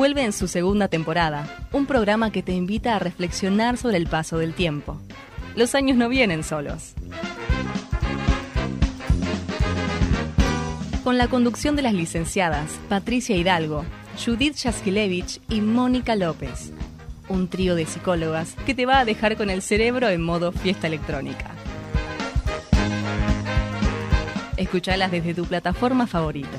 Vuelve en su segunda temporada, un programa que te invita a reflexionar sobre el paso del tiempo. Los años no vienen solos. Con la conducción de las licenciadas Patricia Hidalgo, Judith Jaskilevich y Mónica López. Un trío de psicólogas que te va a dejar con el cerebro en modo fiesta electrónica. Escuchalas desde tu plataforma favorita.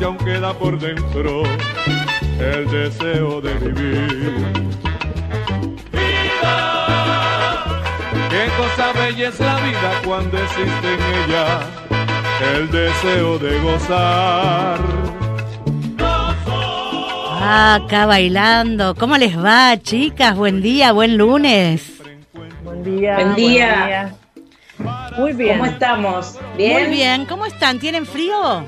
Y aún queda por dentro el deseo de vivir. Vida, qué cosa bella es la vida cuando existe en ella el deseo de gozar. Ah, acá bailando. ¿Cómo les va, chicas? Buen día, buen lunes. Buen día. Buen día. Muy bien. ¿Cómo estamos? ¿Bien? Muy bien. ¿Cómo están? ¿Tienen frío?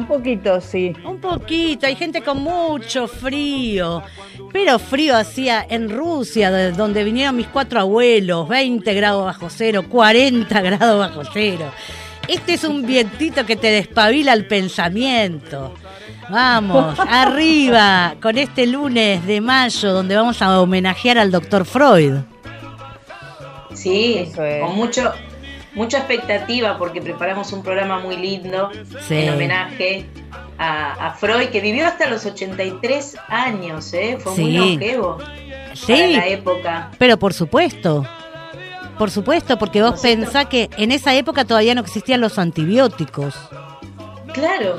Un poquito, sí. Un poquito, hay gente con mucho frío. Pero frío hacía en Rusia, de donde vinieron mis cuatro abuelos, 20 grados bajo cero, 40 grados bajo cero. Este es un vientito que te despabila el pensamiento. Vamos, arriba, con este lunes de mayo, donde vamos a homenajear al doctor Freud. Sí, Eso es. con mucho, mucha expectativa porque preparamos un programa muy lindo Sí. en homenaje a, a Freud, que vivió hasta los 83 años, ¿eh? Fue muy longevo Sí, para la época. pero por supuesto. Por supuesto, porque vos pensás que en esa época todavía no existían los antibióticos. Claro,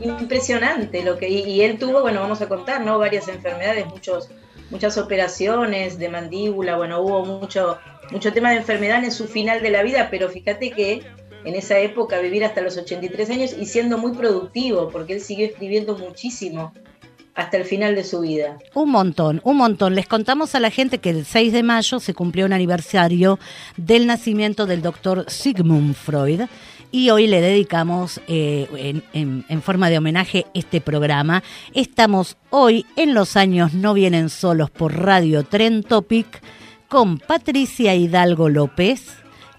impresionante lo que y, y él tuvo, bueno, vamos a contar, ¿no? Varias enfermedades, muchos muchas operaciones de mandíbula, bueno, hubo mucho mucho tema de enfermedad en su final de la vida, pero fíjate que en esa época vivir hasta los 83 años y siendo muy productivo, porque él siguió escribiendo muchísimo hasta el final de su vida. Un montón, un montón. Les contamos a la gente que el 6 de mayo se cumplió un aniversario del nacimiento del doctor Sigmund Freud y hoy le dedicamos eh, en, en- en forma de homenaje este programa. Estamos hoy en Los años no vienen solos por Radio Tren Topic con Patricia Hidalgo López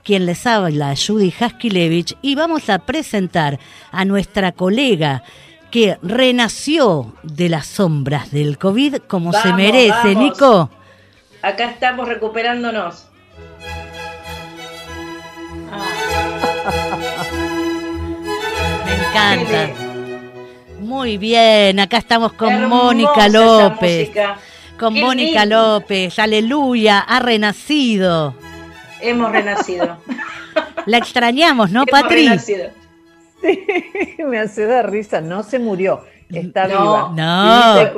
quien les habla, Judy Haskilevich, y vamos a presentar a nuestra colega que renació de las sombras del COVID como se merece, vamos. Nico. Acá estamos recuperándonos. Me encanta. Muy bien, acá estamos con Mónica López. música. Con Qué Mónica lindo. López, aleluya, ha renacido. Hemos renacido. La extrañamos, ¿no, Hemos Patri? renacido. Me hace dar risa, no se murió, está No. viva. No.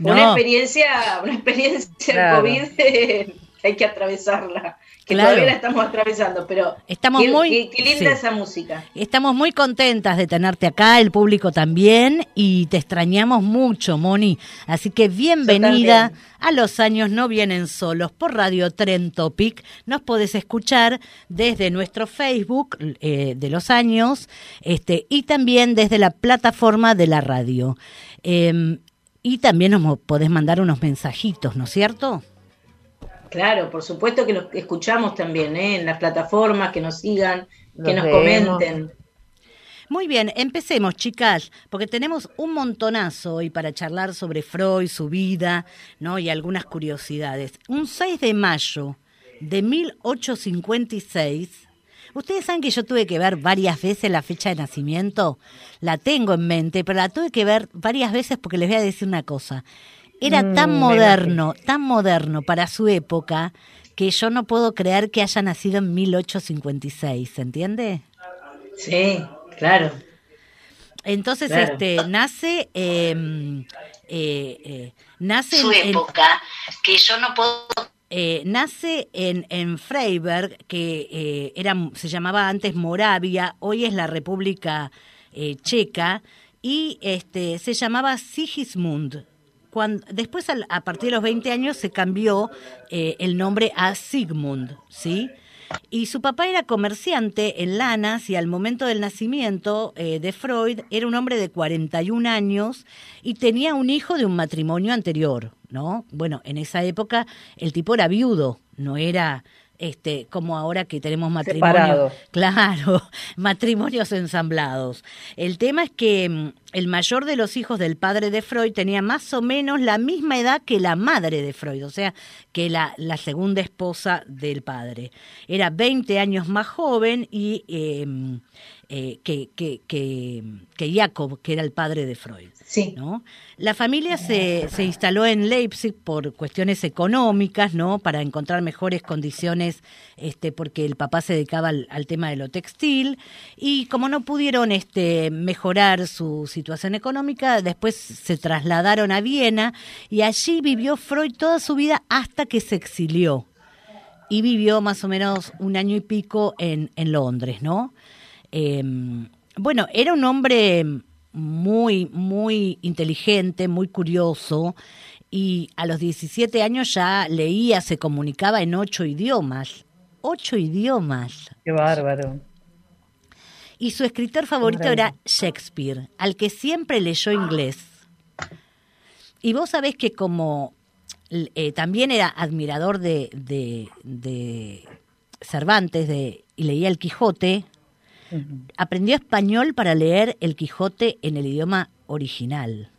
Una No. experiencia, una experiencia Claro. del COVID eh, que hay que atravesarla, que Claro. todavía la estamos atravesando, pero Estamos qué, muy- qué- qué linda sí. esa música. Estamos muy contentas de tenerte acá, el público también, y te extrañamos mucho, Moni. Así que bienvenida a Los años no vienen solos por Radio Tren Topic. Nos podés escuchar desde nuestro Facebook eh, de Los años este, y también desde la plataforma de la radio. Eh, y también nos podés mandar unos mensajitos, ¿no es cierto? Claro, por supuesto que los escuchamos también, ¿eh? en las plataformas, que nos sigan, que nos vemos. comenten. Muy bien, empecemos, chicas, porque tenemos un montonazo hoy para charlar sobre Freud, su vida, ¿no? Y algunas curiosidades. Un 6 de mayo de 1856. Ustedes saben que yo tuve que ver varias veces la fecha de nacimiento. La tengo en mente, pero la tuve que ver varias veces porque les voy a decir una cosa. Era Mm, tan me moderno, tan moderno para su época, que yo no puedo creer que haya nacido en 1856, ¿se entiende? Sí, claro. Entonces, Claro. este, nace, eh, eh, eh, nace su en, en- época, que yo no puedo eh, nace en, en Freiberg, que eh, era, se llamaba antes Moravia, hoy es la República eh, Checa, y este, se llamaba Sigismund. Cuando, después, al- a partir de los 20 años, se cambió eh, el nombre a Sigmund, ¿sí? Y su papá era comerciante en lanas y al momento del nacimiento eh, de Freud era un hombre de 41 años y tenía un hijo de un matrimonio anterior, ¿no? Bueno, en esa época el tipo era viudo, no era este como ahora que tenemos matrimonios. Claro, matrimonios ensamblados. El tema es que mm, el mayor de los hijos del padre de Freud tenía más o menos la misma edad que la madre de Freud, o sea, que la, la segunda esposa del padre. Era 20 años más joven y eh, eh, que, que, que, que Jacob, que era el padre de Freud. Sí. ¿no? La familia se, se instaló en Leipzig por cuestiones económicas, ¿no? Para encontrar mejores condiciones, este, porque el papá se dedicaba al, al tema de lo textil y como no pudieron este, mejorar su situación económica, después se trasladaron a Viena y allí vivió Freud toda su vida hasta que se exilió y vivió más o menos un año y pico en, en Londres, ¿no? Eh, bueno, era un hombre muy, muy inteligente, muy curioso, y a los 17 años ya leía, se comunicaba en ocho idiomas. Ocho idiomas. Qué bárbaro. Y su escritor favorito era Shakespeare, al que siempre leyó inglés. Y vos sabés que como eh, también era admirador de, de, de Cervantes de, y leía el Quijote, aprendió español para leer el Quijote en el idioma original.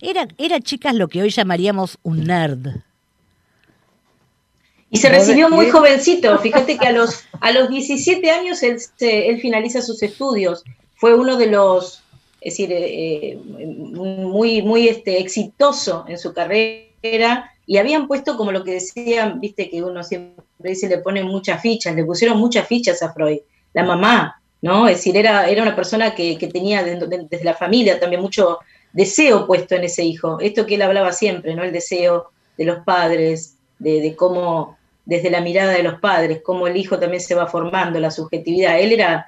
Era, era chicas lo que hoy llamaríamos un nerd. Y se recibió muy decís- jovencito. Fíjate que a los, a los 17 años él, se- él finaliza sus estudios. Fue uno de los, es decir, eh, eh, muy, muy este, exitoso en su carrera. Y habían puesto, como lo que decían, viste que uno siempre dice, le ponen muchas fichas, le pusieron muchas fichas a Freud. La mamá, ¿no? Es decir, era, era una persona que, que tenía de- de- desde la familia también mucho deseo puesto en ese hijo. Esto que él hablaba siempre, ¿no? El deseo de los padres, de, de cómo, desde la mirada de los padres, cómo el hijo también se va formando, la subjetividad. Él era,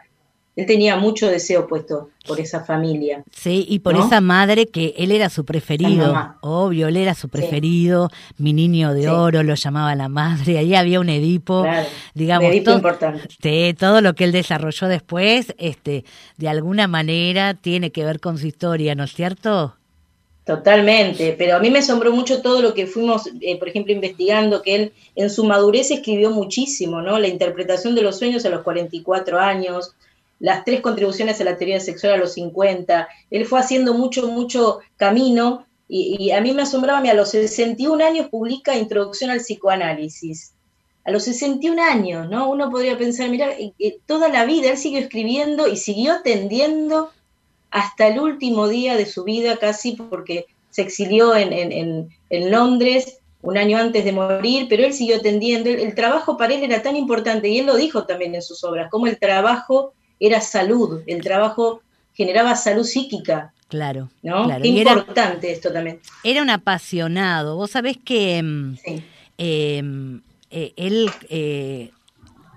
él tenía mucho deseo puesto por esa familia. Sí, y por ¿No? esa madre que él era su preferido, obvio, él era su preferido, mi niño de Sí. oro lo llamaba la madre, ahí había un Edipo, Claro, digamos, un Edipo todo, importante. sí, todo lo que él desarrolló después, este, de alguna manera tiene que ver con su historia, ¿no es cierto? Totalmente, pero a mí me asombró mucho todo lo que fuimos, eh, por ejemplo, investigando, que él en su madurez escribió muchísimo, ¿no? La interpretación de los sueños a los 44 años, las tres contribuciones a la teoría sexual a los 50, él fue haciendo mucho, mucho camino y, a mí me asombraba, a los 61 años publica Introducción al Psicoanálisis. A los 61 años, ¿no? Uno podría pensar, mira, eh, eh, toda la vida él siguió escribiendo y siguió atendiendo hasta el último día de su vida casi porque se exilió en, en- en- Londres un año antes de morir, pero él siguió atendiendo. El trabajo para él era tan importante y él lo dijo también en sus obras, como el trabajo era salud, el trabajo generaba salud psíquica, Claro, ¿no? claro. Qué Y era, importante esto también. era un apasionado, vos sabés que... Sí. eh, eh, él eh,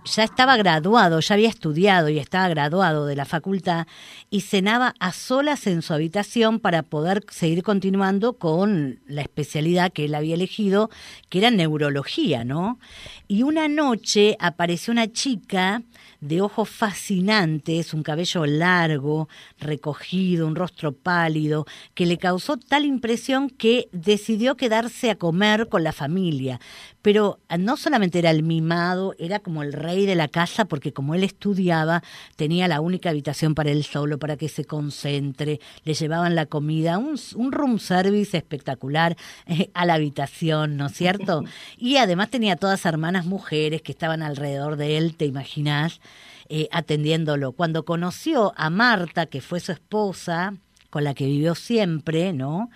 ya estaba graduado, ya había estudiado y estaba graduado de la facultad y cenaba a solas en su habitación para poder seguir continuando con la especialidad que él había elegido, que era neurología, ¿no? Y una noche apareció una chica de ojos fascinantes, un cabello largo, recogido, un rostro pálido, que le causó tal impresión que decidió quedarse a comer con la familia. Pero no solamente era el mimado, era como el rey de la casa, porque como él estudiaba, tenía la única habitación para él solo, para que se concentre, le llevaban la comida, un, room service espectacular eh, a la habitación, ¿no es cierto? Y además tenía todas hermanas mujeres que estaban alrededor de él, ¿te imaginas? Eh, atendiéndolo. Cuando conoció a Marta, que fue su esposa, con la que vivió siempre, ¿no?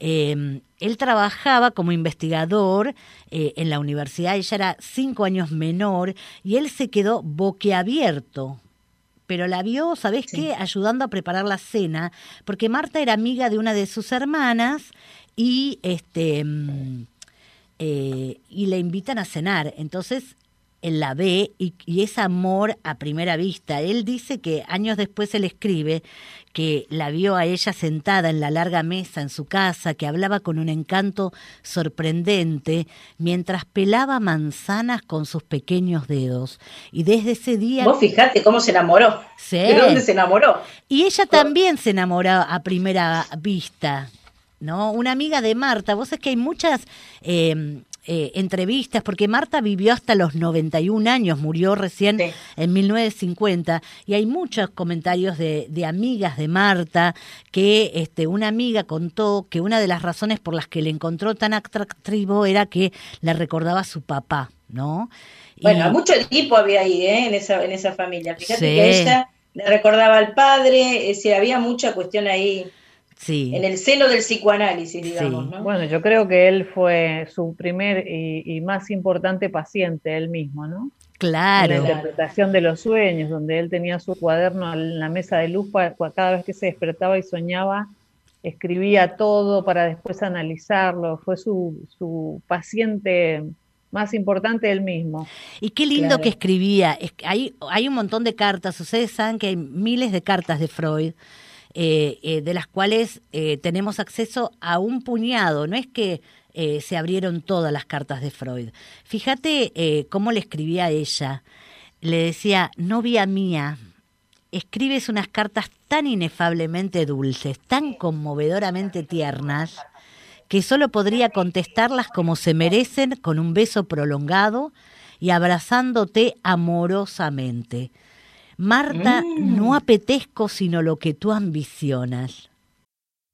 Eh, él trabajaba como investigador eh, en la universidad, ella era cinco años menor, y él se quedó boquiabierto. Pero la vio, ¿sabes qué? Ayudando a preparar la cena, porque Marta era amiga de una de sus hermanas y este mm, y le invitan a cenar. Entonces la ve y, es amor a primera vista. Él dice que años después él escribe que la vio a ella sentada en la larga mesa en su casa, que hablaba con un encanto sorprendente mientras pelaba manzanas con sus pequeños dedos. Y desde ese día... Vos fijate cómo se enamoró. Sí. ¿De dónde se enamoró? Y ella también se enamoró a primera vista. ¿No? Una amiga de Marta, vos es que hay muchas eh, eh, entrevistas, porque Marta vivió hasta los 91 años, murió recién en 1950, y hay muchos comentarios de, de, amigas de Marta que este, una amiga contó que una de las razones por las que le encontró tan atractivo era que le recordaba a su papá, ¿no? Bueno, mucho equipo había ahí, ¿eh? en, esa, en esa familia. Fíjate que ella le recordaba al padre, eh, había mucha cuestión ahí en el seno del psicoanálisis, digamos. ¿no? Bueno, yo creo que él fue su primer y, más importante paciente, él mismo, ¿no? Claro. En la interpretación de los sueños, donde él tenía su cuaderno en la mesa de luz, para, cada vez que se despertaba y soñaba, escribía todo para después analizarlo. Fue su, su paciente más importante él mismo. Y qué lindo que escribía. hay, hay un montón de cartas, ustedes saben que hay miles de cartas de Freud de las cuales eh, tenemos acceso a un puñado. No es que se abrieron todas las cartas de Freud. Fíjate cómo le escribía a ella. Le decía, novia mía, escribes unas cartas tan inefablemente dulces, tan conmovedoramente tiernas, que solo podría contestarlas como se merecen con un beso prolongado y abrazándote amorosamente. Marta, no mm. apetezco sino lo que tú ambicionas.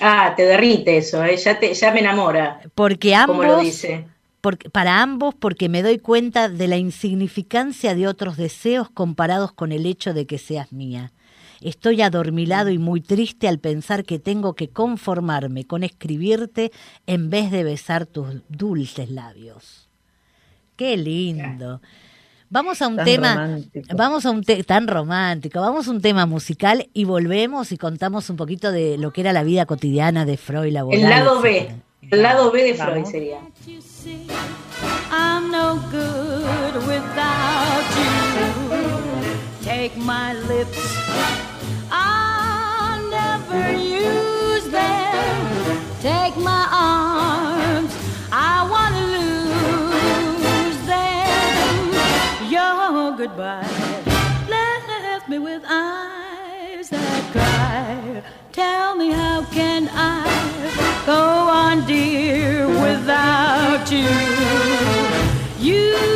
Ah, te derrite eso, ¿eh? ya, te, ya me enamora. Porque ambos, como lo dice. Porque, para ambos, porque me doy cuenta de la insignificancia de otros deseos comparados con el hecho de que seas mía. Estoy adormilado y muy triste al pensar que tengo que conformarme con escribirte en vez de besar tus dulces labios. Qué lindo. Vamos a un Tan tema, romántico. vamos a un te- tan romántico, vamos a un tema musical y volvemos y contamos un poquito de lo que era la vida cotidiana de Freud, la El lado B. El lado B de Vamos. Freud sería. I'm no good without you. Take my lips, goodbye left me with eyes that cry. Tell me how can I go on, dear, without you? You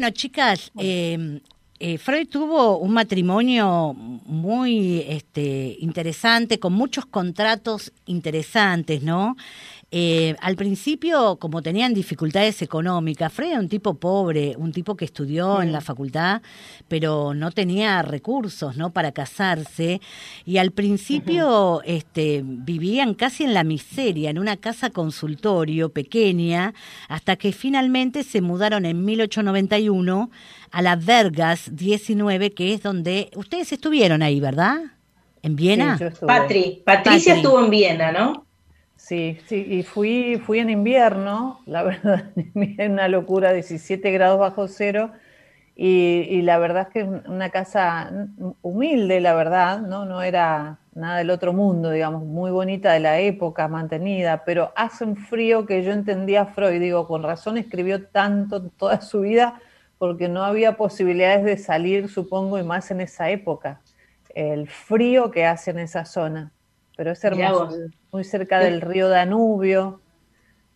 Bueno, chicas, eh, eh, Freud tuvo un matrimonio muy este, interesante, con muchos contratos interesantes, ¿no? Eh, al principio, como tenían dificultades económicas, Freud era un tipo pobre, un tipo que estudió en la facultad, pero no tenía recursos, ¿no? Para casarse. Y al principio, este, vivían casi en la miseria, en una casa consultorio pequeña, hasta que finalmente se mudaron en 1891 a la Vergas 19, que es donde ustedes estuvieron ahí, ¿verdad? ¿En Viena? Sí. Patri, Patricia Patri. estuvo en Viena, ¿no? Sí, sí, y fui, fui en invierno, la verdad, una locura, 17 grados bajo cero, y, la verdad es que una casa humilde, la verdad, ¿no? No era nada del otro mundo, digamos, muy bonita de la época, mantenida, pero hace un frío que yo entendía a Freud, digo, con razón escribió tanto toda su vida, porque no había posibilidades de salir, supongo, y más en esa época, el frío que hace en esa zona, pero es hermoso, muy cerca del río Danubio,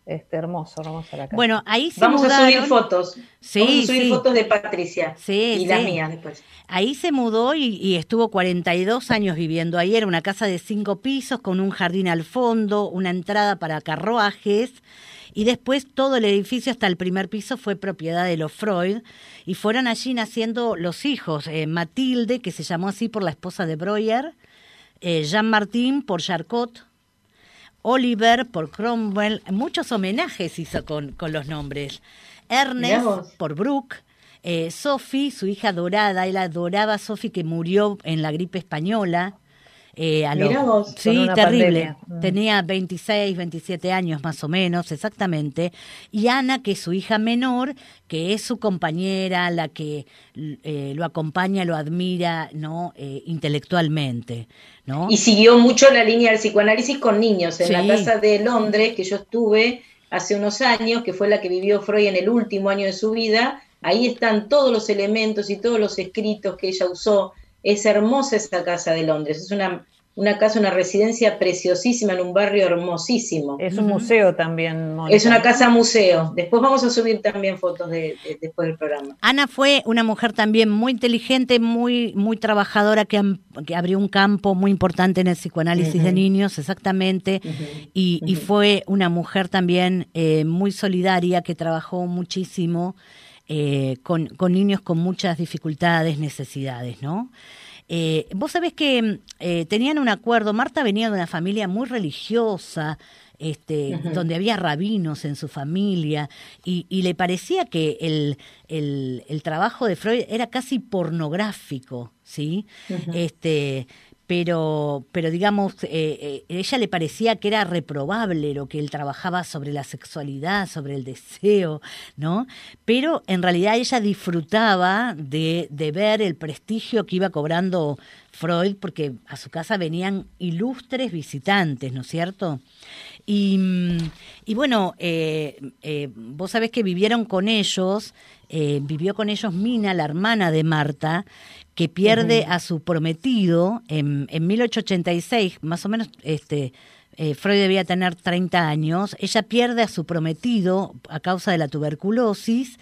este, hermoso, hermosa la casa. Bueno, ahí se Vamos a subir fotos. Sí, Vamos a subir sí. fotos de Patricia. Sí, y las mías después. Ahí se mudó y, y estuvo 42 años viviendo ahí. Era una casa de cinco pisos con un jardín al fondo, una entrada para carruajes. Y después todo el edificio hasta el primer piso fue propiedad de los Freud. Y fueron allí naciendo los hijos. eh, Matilde, que se llamó así por la esposa de Breuer. Eh, Jean Martin por Charcot. Oliver por Cromwell. Muchos homenajes hizo con, con los nombres. Ernest por Brooke. Eh, Sophie, su hija dorada, él adoraba a Sophie que murió en la gripe española. Eh, a lo- Mirá vos. Sí, terrible. pandemia. Mm. Tenía 26, 27 años más o menos, exactamente. Y Ana, que es su hija menor, que es su compañera, la que eh, lo acompaña, lo admira, ¿no? Eh, intelectualmente, ¿no? Y siguió mucho la línea del psicoanálisis con niños. En Sí. la casa de Londres, que yo estuve hace unos años, que fue la que vivió Freud en el último año de su vida, ahí están todos los elementos y todos los escritos que ella usó. Es hermosa esa casa de Londres. Es una una casa, una residencia preciosísima en un barrio hermosísimo. Es un museo también, Mónica. Es una casa museo. Después vamos a subir también fotos de, de- después del programa. Ana fue una mujer también muy inteligente, muy muy trabajadora, que, que abrió un campo muy importante en el psicoanálisis de niños, exactamente, y, y fue una mujer también eh, muy solidaria, que trabajó muchísimo eh, con, con niños con muchas dificultades, necesidades, ¿no? Eh, Vos sabés que eh, tenían un acuerdo, Marta venía de una familia muy religiosa, este, donde había rabinos en su familia, y, y le parecía que el, el, el trabajo de Freud era casi pornográfico, ¿sí? Este, pero, pero digamos, eh, eh, ella le parecía que era reprobable lo que él trabajaba sobre la sexualidad, sobre el deseo, ¿no? Pero en realidad ella disfrutaba de, de ver el prestigio que iba cobrando Freud, porque a su casa venían ilustres visitantes, ¿no es cierto? Y, mm, y bueno, eh, eh, vos sabés que vivieron con ellos, eh, vivió con ellos Mina, la hermana de Marta, que pierde a su prometido en, en 1886, más o menos, este, eh, Freud debía tener 30 años, ella pierde a su prometido a causa de la tuberculosis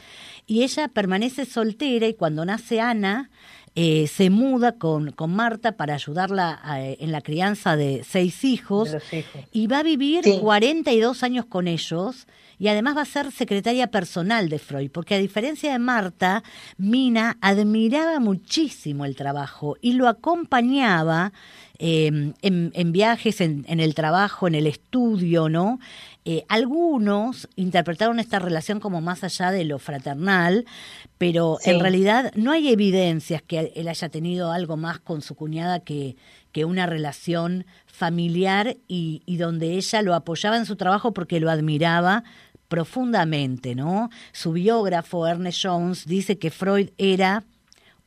y ella permanece soltera y cuando nace Ana, eh, se muda con, con Marta para ayudarla a- en la crianza de seis hijos De los hijos. y va a vivir Sí. 42 años con ellos y además va a ser secretaria personal de Freud, porque a diferencia de Marta, Mina admiraba muchísimo el trabajo y lo acompañaba eh, en, en viajes, en, en el trabajo, en el estudio, ¿no? Eh, algunos interpretaron esta relación como más allá de lo fraternal, pero Sí. en realidad no hay evidencias que él haya tenido algo más con su cuñada que, que una relación familiar y, y donde ella lo apoyaba en su trabajo porque lo admiraba profundamente, ¿no? Su biógrafo, Ernest Jones, dice que Freud era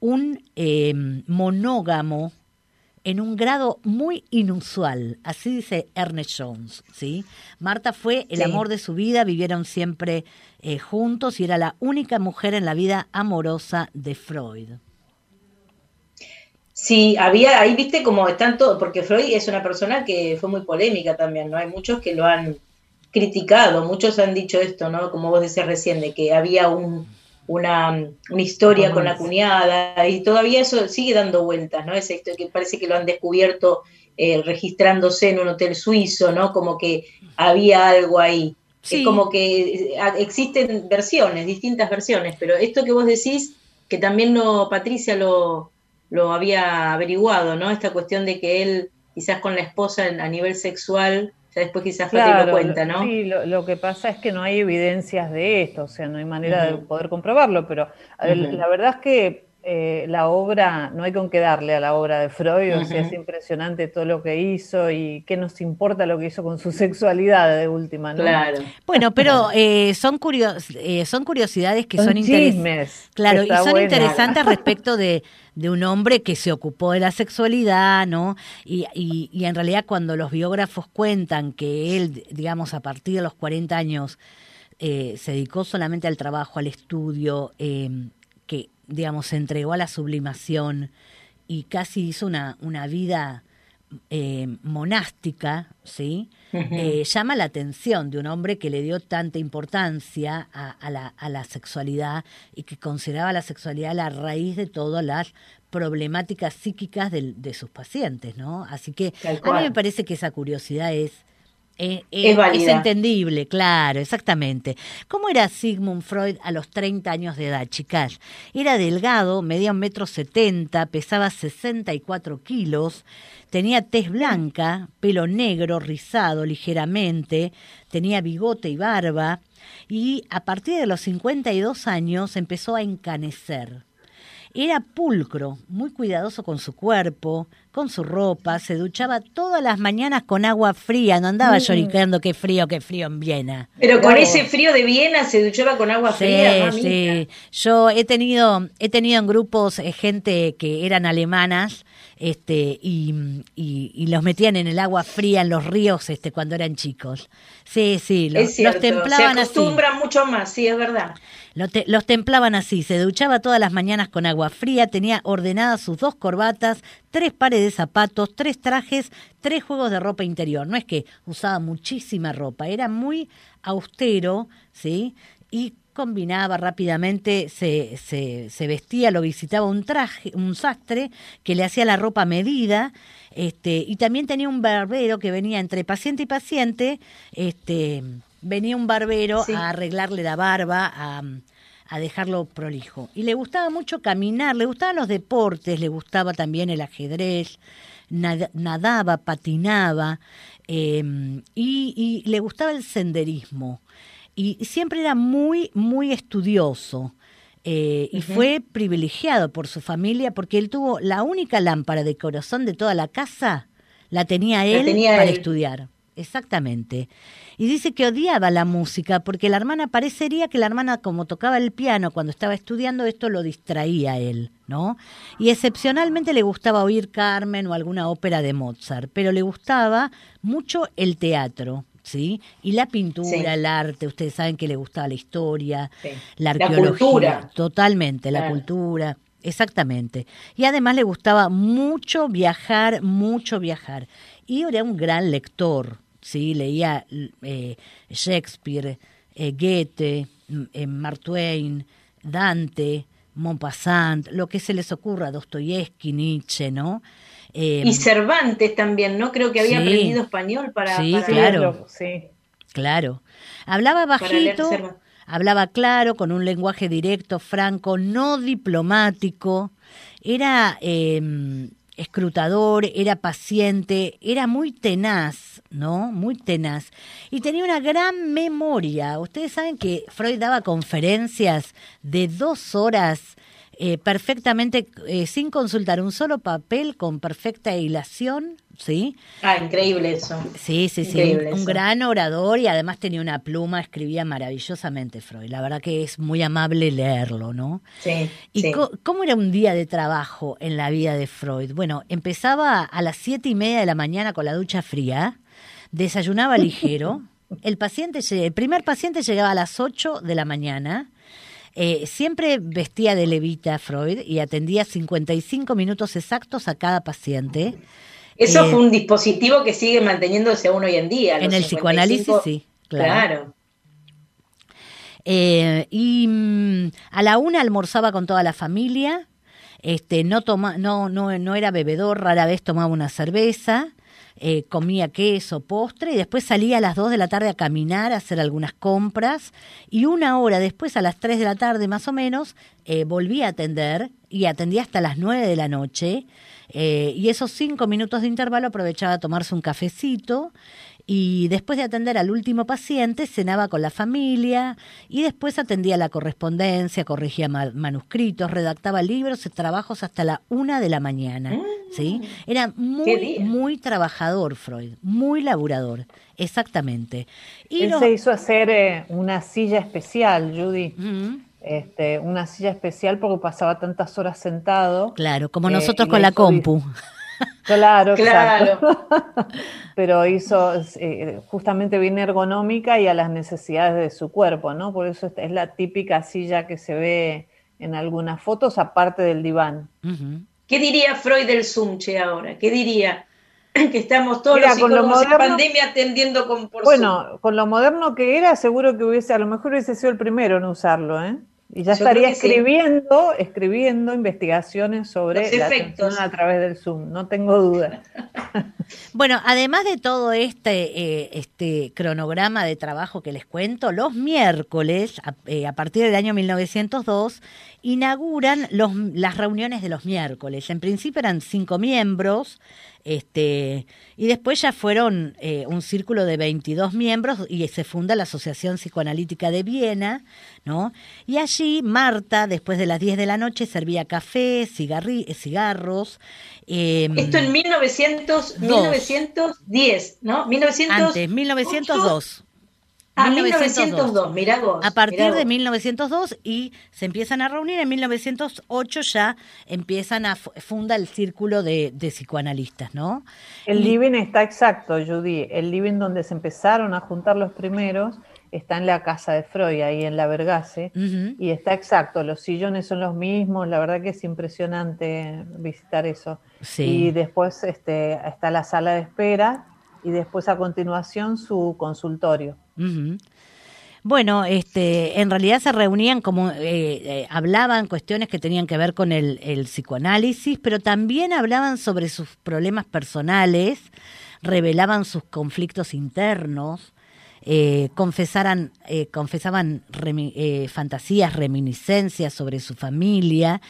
un eh, monógamo en un grado muy inusual, así dice Ernest Jones, ¿sí? Marta fue el Sí. amor de su vida, vivieron siempre eh, juntos y era la única mujer en la vida amorosa de Freud. Sí, había, ahí viste como están todos, porque Freud es una persona que fue muy polémica también, ¿no? Hay muchos que lo han criticado, muchos han dicho esto, ¿no? Como vos decías recién, de que había un, una, una historia con la cuñada, y todavía eso sigue dando vueltas, ¿no? Esa historia que parece que lo han descubierto eh, registrándose en un hotel suizo, ¿no? Como que había algo ahí. Sí. Es como que eh, existen versiones, distintas versiones, pero esto que vos decís, que también lo, Patricia lo, lo había averiguado, ¿no? Esta cuestión de que él, quizás con la esposa en- a nivel sexual, ya después quizás Fati Claro, lo cuenta, ¿no? Sí, lo, lo que pasa es que no hay evidencias de esto, o sea, no hay manera de poder comprobarlo, pero Ujú. la verdad es que eh, la obra, no hay con qué darle a la obra de Freud, o sea, es impresionante todo lo que hizo y qué nos importa lo que hizo con su sexualidad de última, ¿no? Claro. Bueno, pero eh, son, curios, eh, son curiosidades que Son son, interes- chismes, Claro, y son interesantes respecto de, de un hombre que se ocupó de la sexualidad, ¿no? Y, y, y en realidad cuando los biógrafos cuentan que él, digamos, a partir de los 40 años eh, se dedicó solamente al trabajo, al estudio, eh, que, digamos, se entregó a la sublimación y casi hizo una, una vida eh, monástica, ¿sí? Eh, llama la atención de un hombre que le dio tanta importancia a, a la, a la sexualidad y que consideraba la sexualidad la raíz de todas las problemáticas psíquicas del- de, sus pacientes, ¿no? Así que a mí me parece que esa curiosidad es, eh, Es eh, válida. entendible, claro, exactamente. ¿Cómo era Sigmund Freud a los 30 años de edad, chicas? Era delgado, medía un metro setenta, pesaba 64 kilos, tenía tez blanca, pelo negro, rizado ligeramente, tenía bigote y barba, y a partir de los 52 años empezó a encanecer. Era pulcro, muy cuidadoso con su cuerpo, con su ropa, se duchaba todas las mañanas con agua fría, no andaba Mm. lloriqueando qué frío, qué frío en Viena. Pero con Bravo. ese frío de Viena se duchaba con agua Sí, fría, mamita. sí. Yo he tenido, he tenido en grupos eh, gente que eran alemanas, este, y, y, y los metían en el agua fría en los ríos, este, cuando eran chicos. Sí, sí, los, es los templaban se así. acostumbran mucho más, sí, es verdad. Te- los templaban así, se duchaba todas las mañanas con agua fría, tenía ordenadas sus dos corbatas, tres pares de zapatos, tres trajes, tres juegos de ropa interior. No es que usaba muchísima ropa, era muy austero, ¿sí? Y combinaba rápidamente, se, se, se vestía, lo visitaba un traje, un sastre que le hacía la ropa medida, este, y también tenía un barbero que venía entre paciente y paciente, este, venía un barbero Sí. a arreglarle la barba, a, a dejarlo prolijo. Y le gustaba mucho caminar, le gustaban los deportes, le gustaba también el ajedrez, nada- nadaba, patinaba, eh, y, y le gustaba el senderismo. Y siempre era muy, muy estudioso. eh, y fue privilegiado por su familia porque él tuvo la única lámpara de corazón de toda la casa, la tenía La él tenía para él. estudiar. Exactamente. Y dice que odiaba la música porque la hermana parecería que la hermana como tocaba el piano cuando estaba estudiando esto lo distraía a él, ¿no? Y excepcionalmente le gustaba oír Carmen o alguna ópera de Mozart, pero le gustaba mucho el teatro, ¿sí? Y la pintura, Sí. el arte, ustedes saben que le gustaba la historia, Sí. la La arqueología, cultura. totalmente, la Claro. cultura, exactamente. Y además le gustaba mucho viajar, mucho viajar. Y era un gran lector, ¿sí? Leía eh, Shakespeare, eh, Goethe, mm, eh, Mark Twain, Dante, Maupassant, lo que se les ocurra, Dostoyevsky, Nietzsche, ¿no? Eh, Y Cervantes también, ¿no? Creo que había Sí. aprendido español para, Sí, para- claro. Sí. Claro. Hablaba bajito, hablaba claro, con un lenguaje directo, franco, no diplomático. Era eh, escrutador, era paciente, era muy tenaz, ¿no? Muy tenaz. Y tenía una gran memoria. Ustedes saben que Freud daba conferencias de dos horas eh, perfectamente, eh, sin consultar un solo papel, con perfecta hilación, ¿sí? Ah, increíble eso. Sí, sí, sí, un, gran orador y además tenía una pluma, escribía maravillosamente Freud. La verdad que es muy amable leerlo, ¿no? Sí, ¿Y sí. cómo era un día de trabajo en la vida de Freud? Bueno, empezaba a las siete y media de la mañana con la ducha fría, desayunaba ligero, el, paciente, el primer paciente llegaba a las ocho de la mañana, eh, siempre vestía de levita Freud y atendía 55 minutos exactos a cada paciente. Eso Eh, fue un dispositivo que sigue manteniéndose aún hoy en día. En el 55 psicoanálisis, sí, claro. Claro. Eh, y mm, a la una almorzaba con toda la familia. Este, no, toma, no, no, no era bebedor, rara vez tomaba una cerveza. Eh, comía queso, postre y después salía a las 2 de la tarde a caminar, a hacer algunas compras y una hora después, a las 3 de la tarde más o menos, eh, volvía a atender y atendía hasta las 9 de la noche eh, y esos cinco minutos de intervalo aprovechaba a tomarse un cafecito y después de atender al último paciente cenaba con la familia y después atendía la correspondencia, corregía ma- manuscritos, redactaba libros y trabajos hasta la una de la mañana. ¿sí? Era Mm. Qué muy, muy trabajador Freud, muy laburador, exactamente. Y Él los- se hizo hacer eh, una silla especial, Judy. Este, una silla especial porque pasaba tantas horas sentado. Claro, como Eh, nosotros con la hizo compu. Claro, Claro. exacto. Pero hizo eh, justamente bien ergonómica y a las necesidades de su cuerpo, ¿no? Por eso es la típica silla que se ve en algunas fotos, aparte del diván. ¿Qué diría Freud del Zoom, ahora? ¿Qué diría? Que estamos todos Mira, los con lo en pandemia atendiendo con, por Zoom. Bueno, con lo moderno que era, seguro que hubiese, a lo mejor hubiese sido el primero en usarlo, ¿eh? Y ya Yo estaría sí. escribiendo, escribiendo investigaciones sobre Los efectos. atención a través del Zoom, no tengo duda. Bueno, además de todo este, eh, este cronograma de trabajo que les cuento, los miércoles, a, eh, a partir del año 1902, inauguran los, las reuniones de los miércoles. En principio eran cinco miembros, este, y después ya fueron eh, un círculo de 22 miembros y se funda la Asociación Psicoanalítica de Viena, ¿no? Y allí Marta, después de las 10 de la noche, servía café, cigarri- cigarros. eh, Esto en 1900, 1910, ¿no? 1900, antes, 1902. Ah, 1902. 1902, mirá vos. A partir mirá de vos. 1902 y se empiezan a reunir, en 1908 ya empiezan a fu- funda el círculo de, de psicoanalistas, ¿no? El Y- living está exacto, Judy. El living donde se empezaron a juntar los primeros está en la casa de Freud, ahí en la Vergase, y está exacto, los sillones son los mismos, la verdad que es impresionante visitar eso. Y después este, está la sala de espera y después a continuación su consultorio. Bueno, este, en realidad se reunían como, eh, eh, hablaban cuestiones que tenían que ver con el, el, psicoanálisis, pero también hablaban sobre sus problemas personales, revelaban sus conflictos internos, eh, confesaran, eh, confesaban eh, fantasías, reminiscencias sobre su familia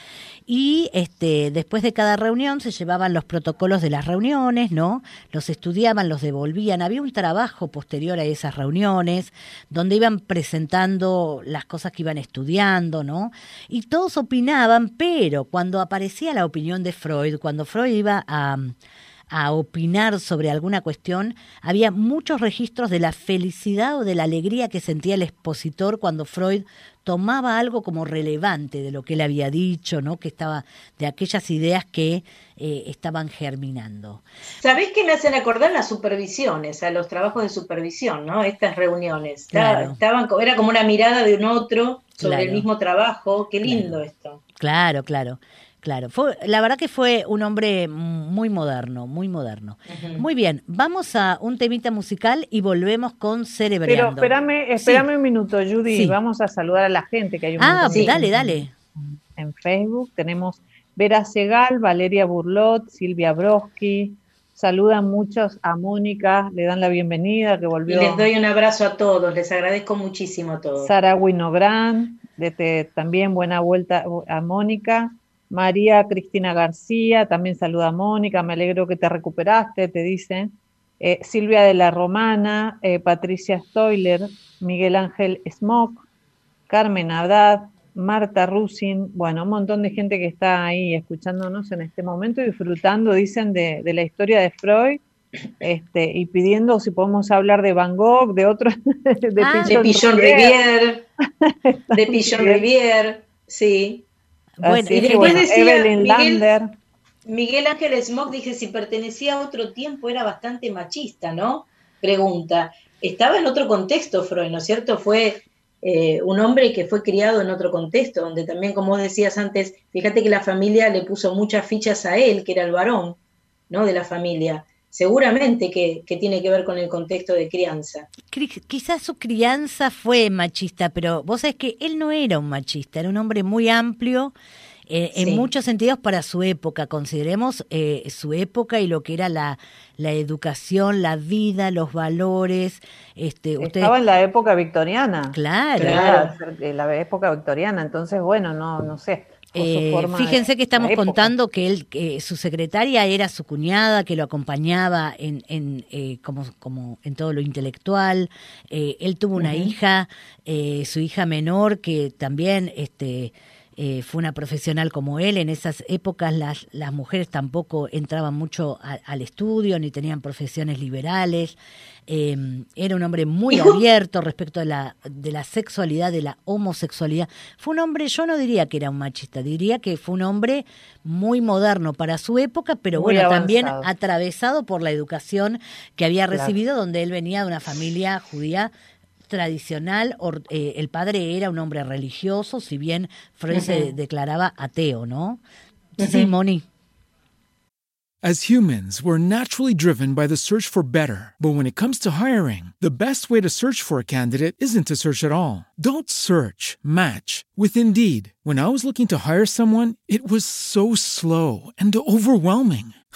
y este, después de cada reunión se llevaban los protocolos de las reuniones, ¿no? Los estudiaban, los devolvían. Había un trabajo posterior a esas reuniones donde iban presentando las cosas que iban estudiando, ¿no? Y todos opinaban, pero cuando aparecía la opinión de Freud, cuando Freud iba a a opinar sobre alguna cuestión, había muchos registros de la felicidad o de la alegría que sentía el expositor cuando Freud tomaba algo como relevante de lo que él había dicho, ¿no? Que estaba de aquellas ideas que eh, estaban germinando. ¿Sabés que me hacen acordar las supervisiones, a los trabajos de supervisión, ¿no? Estas reuniones. Estaban, era como una mirada de un otro sobre el mismo trabajo. Qué lindo esto. Claro, claro. Claro, fue, la verdad que fue un hombre muy moderno, muy moderno. Muy bien, vamos a un temita musical y volvemos con Cerebreando. Pero espérame, espérame un minuto, Judy, vamos a saludar a la gente que hay un Ah, dale, dale. En Facebook tenemos Vera Segal, Valeria Burlot, Silvia Broski, saludan muchos a Mónica, le dan la bienvenida, que volvió. Y les doy un abrazo a todos, les agradezco muchísimo a todos. Sara Winogran, también buena vuelta a Mónica. María Cristina García, también saluda a Mónica, me alegro que te recuperaste, te dicen. Eh, Silvia de la Romana, eh, Patricia Stoiler, Miguel Ángel Smock, Carmen Haddad, Marta Rusin, bueno, un montón de gente que está ahí escuchándonos en este momento, disfrutando, dicen, de, la historia de Freud. Este, y pidiendo si podemos hablar de Van Gogh, de otros, de, ah, de Pichon Rivière, de Pichon Rivière, sí. Bueno, y después decía Miguel, Miguel Ángel Smock dije, si pertenecía a otro tiempo era bastante machista, ¿no? Pregunta. Estaba en otro contexto Freud, ¿no es cierto? Fue eh, un hombre que fue criado en otro contexto, donde también, como decías antes, fíjate que la familia le puso muchas fichas a él, que era el varón, ¿no? De la familia seguramente que, tiene que ver con el contexto de crianza. Quizás su crianza fue machista, pero vos sabés que él no era un machista, era un hombre muy amplio. Eh, en muchos sentidos para su época, consideremos eh, su época y lo que era la, la educación, la vida, los valores. Este, Estaba en la época victoriana. Claro. claro. La época victoriana, entonces bueno, no, no sé. Eh, fíjense que estamos contando que él, que su secretaria era su cuñada, que lo acompañaba en, en eh, como, como en todo lo intelectual. Eh, él tuvo una hija, su hija menor, que también este, fue una profesional como él. En esas épocas las, las mujeres tampoco entraban mucho al estudio ni tenían profesiones liberales. Em, era un hombre muy abierto respecto de la, de la sexualidad, de la homosexualidad. Fue un hombre, yo no diría que era un machista, diría que fue un hombre muy moderno para su época, pero bueno, también atravesado por la educación que había recibido, donde él venía de una familia judía tradicional, eh, el padre era un hombre religioso, si bien Freud se declaraba ateo, ¿no? Sí, Moni. As humans, we're naturally driven by the search for better. But when it comes to hiring, the best way to search for a candidate isn't to search at all. Don't search, match with Indeed. When I was looking to hire someone, it was so slow and overwhelming.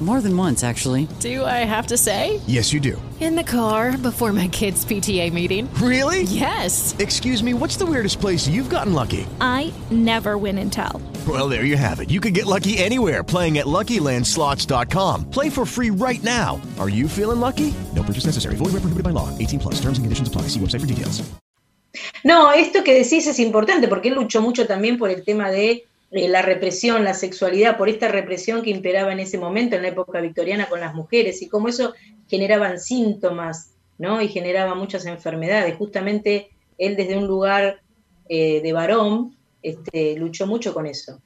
More than once, actually. Do I have to say? Yes, you do. In the car before my kids' PTA meeting. Really? Yes. Excuse me, what's the weirdest place you've gotten lucky? I never win and tell. Well, there you have it. You can get lucky anywhere playing at LuckyLandSlots.com. Play for free right now. Are you feeling lucky? No purchase necessary. Void where prohibited by law. 18 plus. Terms and conditions apply. See website for details. No, esto que decís es importante porque él luchó mucho también por el tema de eh, la represión, la sexualidad, por esta represión que imperaba en ese momento, en la época victoriana, con las mujeres, y cómo eso generaban síntomas, ¿no? Y generaba muchas enfermedades. Justamente él desde un lugar eh, de varón este, luchó mucho con eso.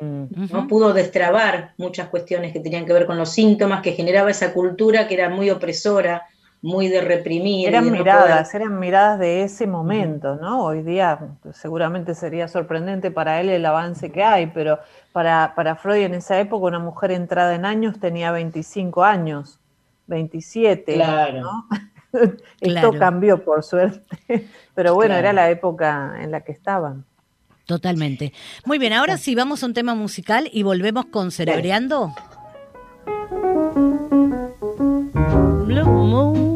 ¿no? Pudo destrabar muchas cuestiones que tenían que ver con los síntomas que generaba esa cultura que era muy opresora, muy de reprimir. Eran y de no miradas, poder- eran miradas de ese momento, ¿no? Hoy día seguramente sería sorprendente para él el avance que hay, pero para, para Freud en esa época una mujer entrada en años tenía 25 años, 27, Claro. ¿no? Esto Claro. cambió por suerte, pero bueno, Claro. era la época en la que estaban. Totalmente. Muy bien, ahora sí vamos a un tema musical y volvemos con Cerebreando. blue moon.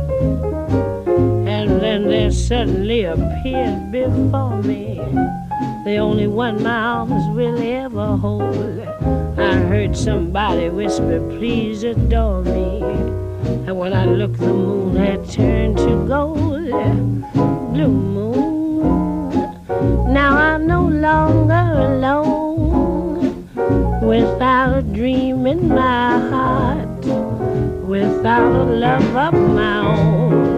And there suddenly appeared before me the only one my arms will ever hold. I heard somebody whisper, please adore me. And when I looked, the moon had turned to gold. Blue moon, now I'm no longer alone without a dream in my heart, without a love of my own.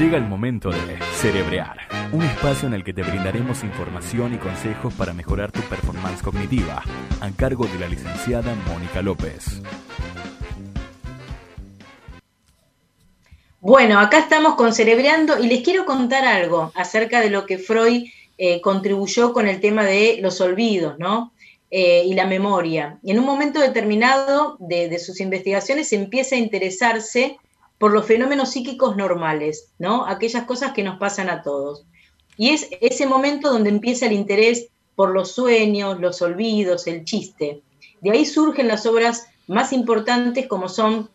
Llega el momento de Cerebrear, un espacio en el que te brindaremos información y consejos para mejorar tu performance cognitiva, a cargo de la licenciada Mónica López. Bueno, acá estamos con Cerebreando y les quiero contar algo acerca de lo que Freud eh, contribuyó con el tema de los olvidos, ¿no? Eh, y la memoria. En un momento determinado de, de sus investigaciones empieza a interesarse por los fenómenos psíquicos normales, ¿no? Aquellas cosas que nos pasan a todos. Y es ese momento donde empieza el interés por los sueños, los olvidos, el chiste. De ahí surgen las obras más importantes como son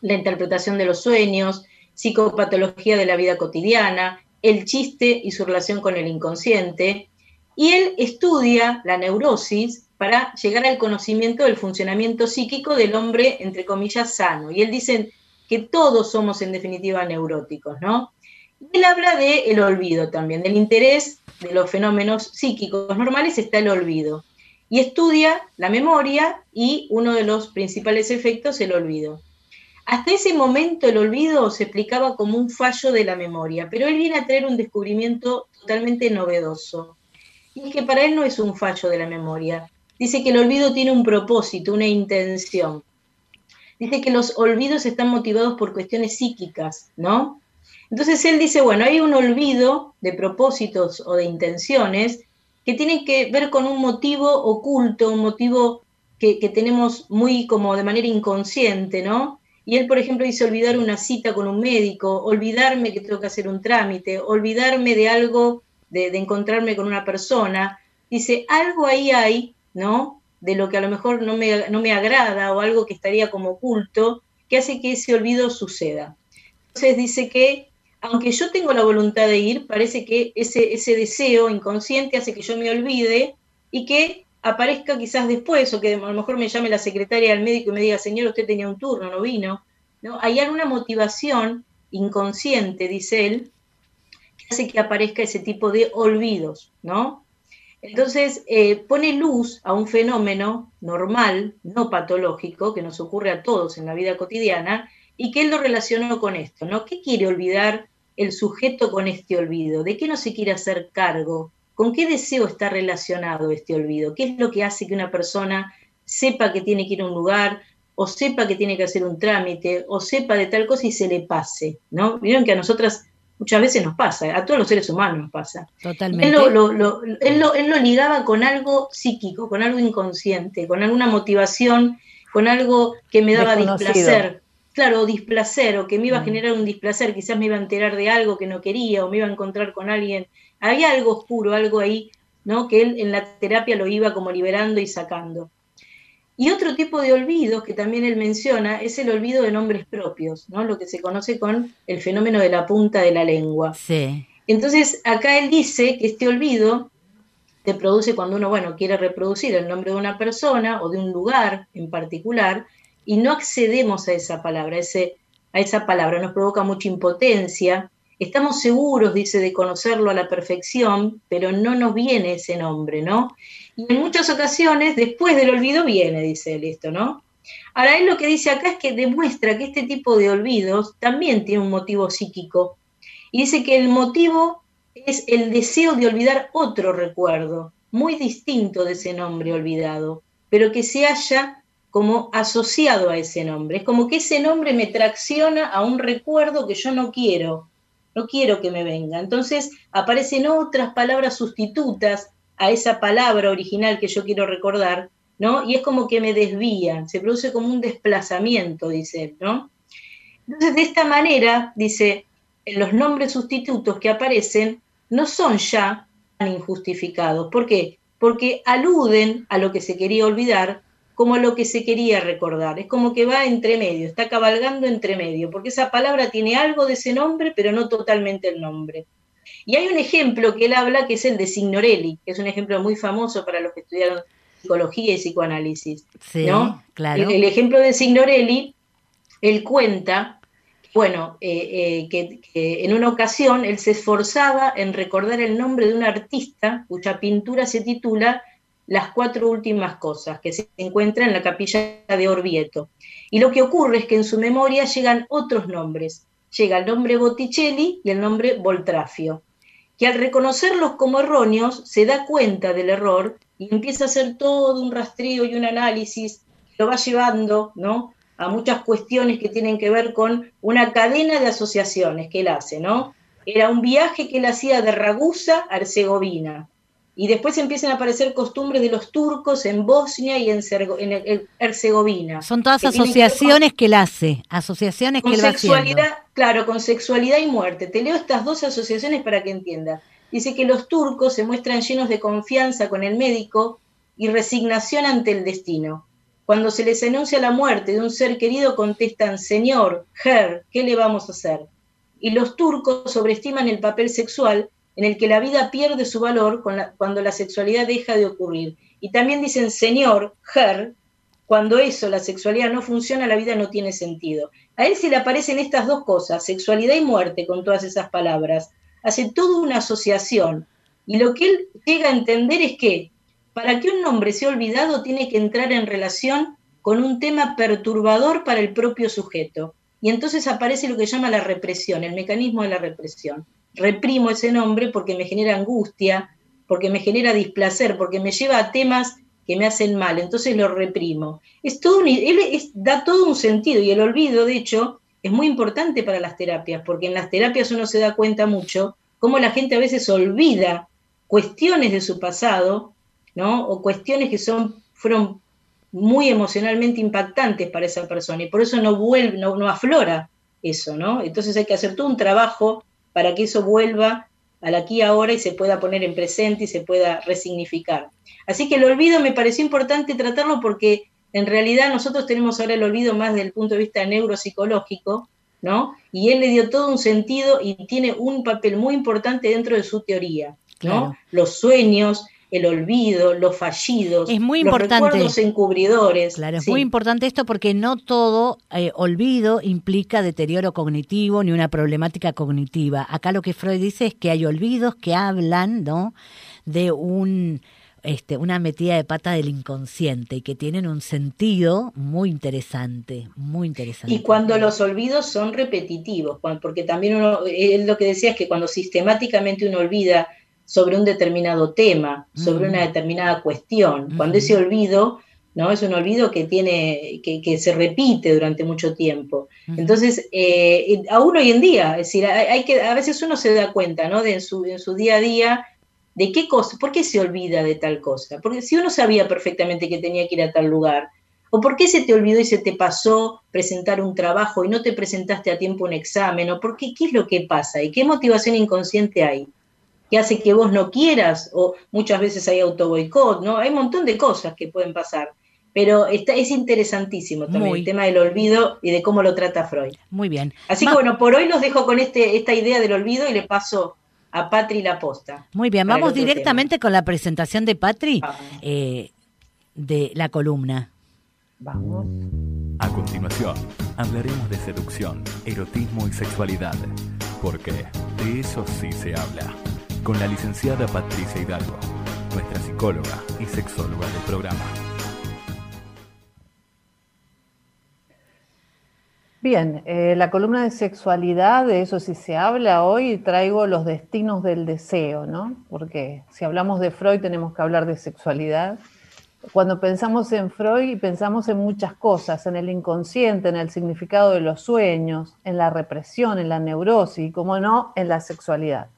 la interpretación de los sueños, psicopatología de la vida cotidiana, el chiste y su relación con el inconsciente. Y él estudia la neurosis para llegar al conocimiento del funcionamiento psíquico del hombre, entre comillas, sano. Y él dice que todos somos en definitiva neuróticos, ¿no? Él habla del el olvido también, del interés de los fenómenos psíquicos normales está el olvido. Y estudia la memoria y uno de los principales efectos, el olvido. Hasta ese momento el olvido se explicaba como un fallo de la memoria, pero él viene a traer un descubrimiento totalmente novedoso. Y es que para él no es un fallo de la memoria. Dice que el olvido tiene un propósito, una intención. Dice que los olvidos están motivados por cuestiones psíquicas, ¿no? Entonces él dice, bueno, hay un olvido de propósitos o de intenciones que tienen que ver con un motivo oculto, un motivo que, tenemos muy como de manera inconsciente, ¿no? Y él, por ejemplo, dice olvidar una cita con un médico, olvidarme que tengo que hacer un trámite, olvidarme de algo, de, encontrarme con una persona. Dice, algo ahí hay, ¿no? De lo que a lo mejor no me, no me agrada o algo que estaría como oculto, que hace que ese olvido suceda. Entonces dice que, aunque yo tengo la voluntad de ir, parece que ese, ese deseo inconsciente hace que yo me olvide y que aparezca quizás después, o que a lo mejor me llame la secretaria del médico y me diga, señor, usted tenía un turno, no vino. ¿No? Hay alguna motivación inconsciente, dice él, que hace que aparezca ese tipo de olvidos, ¿no? Entonces, eh, pone luz a un fenómeno normal, no patológico, que nos ocurre a todos en la vida cotidiana, y que él lo relacionó con esto, ¿no? ¿Qué quiere olvidar el sujeto con este olvido? ¿De qué no se quiere hacer cargo? ¿Con qué deseo está relacionado este olvido? ¿Qué es lo que hace que una persona sepa que tiene que ir a un lugar, o sepa que tiene que hacer un trámite, o sepa de tal cosa y se le pase? ¿no? Vieron que a nosotras muchas veces nos pasa, a todos los seres humanos nos pasa. Totalmente. Él lo, él lo, ligaba con algo psíquico, con algo inconsciente, con alguna motivación, con algo que me daba displacer. Claro, displacer, o que me iba a mm. generar un displacer, quizás me iba a enterar de algo que no quería, o me iba a encontrar con alguien había algo oscuro, algo ahí, ¿no? Que él en la terapia lo iba como liberando y sacando. Y otro tipo de olvidos que también él menciona es el olvido de nombres propios, ¿no? Lo que se conoce con el fenómeno de la punta de la lengua. Sí. Entonces, acá él dice que este olvido se produce cuando uno, bueno, quiere reproducir el nombre de una persona o de un lugar en particular y no accedemos a esa palabra, ese, a esa palabra, nos provoca mucha impotencia, Estamos seguros, dice, de conocerlo a la perfección, pero no nos viene ese nombre, ¿no? Y en muchas ocasiones, después del olvido viene, dice él esto, ¿no? Ahora, él lo que dice acá es que demuestra que este tipo de olvidos también tiene un motivo psíquico. Y dice que el motivo es el deseo de olvidar otro recuerdo, muy distinto de ese nombre olvidado, pero que se haya como asociado a ese nombre. Es como que ese nombre me tracciona a un recuerdo que yo no quiero, no quiero que me venga. Entonces aparecen otras palabras sustitutas a esa palabra original que yo quiero recordar, ¿no? Y es como que me desvían, se produce como un desplazamiento, dice ¿no? Entonces, de esta manera, dice, los nombres sustitutos que aparecen no son ya tan injustificados. ¿Por qué? Porque aluden a lo que se quería olvidar como lo que se quería recordar. Es como que va entre medio, está cabalgando entre medio, porque esa palabra tiene algo de ese nombre, pero no totalmente el nombre. Y hay un ejemplo que él habla que es el de Signorelli, que es un ejemplo muy famoso para los que estudiaron psicología y psicoanálisis. Sí, ¿no? claro. El, ejemplo de Signorelli, él cuenta, bueno, eh, eh, que en una ocasión él se esforzaba en recordar el nombre de un artista cuya pintura se titula las cuatro últimas cosas que se encuentran en la capilla de Orvieto. Y lo que ocurre es que en su memoria llegan otros nombres. Llega el nombre Botticelli y el nombre Voltrafio, que al reconocerlos como erróneos se da cuenta del error y empieza a hacer todo un rastreo y un análisis, lo va llevando ¿no? a muchas cuestiones que tienen que ver con una cadena de asociaciones que él hace, ¿no? Era un viaje que él hacía de Ragusa a Herzegovina, y después empiezan a aparecer costumbres de los turcos en Bosnia y en, Herzegovina. Son todas asociaciones que, él hace, asociaciones que él va sexualidad, Claro, con sexualidad y muerte. Te leo estas dos asociaciones para que entiendas. Dice que los turcos se muestran llenos de confianza con el médico y resignación ante el destino. Cuando se les anuncia la muerte de un ser querido, contestan, Señor, Her, ¿qué le vamos a hacer? Y los turcos sobreestiman el papel sexual en el que la vida pierde su valor cuando la sexualidad deja de ocurrir. Y también dicen Señor, Her, cuando eso, la sexualidad no funciona, la vida no tiene sentido. A él se le aparecen estas dos cosas, sexualidad y muerte, con todas esas palabras. Hace toda una asociación. Y lo que él llega a entender es que para que un nombre sea olvidado tiene que entrar en relación con un tema perturbador para el propio sujeto. Y entonces aparece lo que llama la represión, el mecanismo de la represión. Reprimo ese nombre porque me genera angustia, porque me genera displacer, porque me lleva a temas que me hacen mal, entonces lo reprimo. Es todo él da todo un sentido y el olvido, de hecho, es muy importante para las terapias, porque en las terapias uno se da cuenta mucho cómo la gente a veces olvida cuestiones de su pasado, ¿no? O cuestiones que son, fueron muy emocionalmente impactantes para esa persona y por eso no vuelve, no, no aflora eso, ¿no? Entonces hay que hacer todo un trabajo para que eso vuelva al aquí y ahora y se pueda poner en presente y se pueda resignificar. Así que el olvido me pareció importante tratarlo porque en realidad nosotros tenemos ahora el olvido más desde el punto de vista neuropsicológico, ¿no? Y él le dio todo un sentido y tiene un papel muy importante dentro de su teoría, ¿no? Los sueños, el olvido, los fallidos, es muy los recuerdos encubridores. Claro, es muy importante esto porque no todo eh, olvido implica deterioro cognitivo ni una problemática cognitiva. Acá lo que Freud dice es que hay olvidos que hablan, ¿no? De un este, una metida de pata del inconsciente y que tienen un sentido muy interesante, muy interesante. Y cuando los olvidos son repetitivos, porque también uno, él lo que decía es que cuando sistemáticamente uno olvida sobre un determinado tema, sobre una determinada cuestión, cuando ese olvido ¿no? Es un olvido que tiene, que, se repite durante mucho tiempo. Entonces, eh, aún hoy en día, es decir, hay, que, a veces uno se da cuenta, ¿no? De en su, en su día a día, de qué cosa, por qué se olvida de tal cosa. Porque si uno sabía perfectamente que tenía que ir a tal lugar, o por qué se te olvidó y se te pasó presentar un trabajo y no te presentaste a tiempo un examen, o por qué, qué es lo que pasa y qué motivación inconsciente hay que hace que vos no quieras, o muchas veces hay autoboicot, ¿no? Hay un montón de cosas que pueden pasar. Pero está, es interesantísimo también el tema del olvido y de cómo lo trata Freud. Muy bien. Así que bueno, por hoy los dejo con este, esta idea del olvido y le paso a Patri la posta. Muy bien, vamos directamente con la presentación de Patri eh, de la columna. Vamos. A continuación, hablaremos de seducción, erotismo y sexualidad, porque de eso sí se habla. Con la licenciada Patricia Hidalgo, nuestra psicóloga y sexóloga del programa. Bien, eh, la columna de sexualidad, de eso sí se habla hoy, traigo los destinos del deseo, ¿no? Porque si hablamos de Freud tenemos que hablar de sexualidad. Cuando pensamos en Freud pensamos en muchas cosas, en el inconsciente, en el significado de los sueños, en la represión, en la neurosis y, como no, en la sexualidad.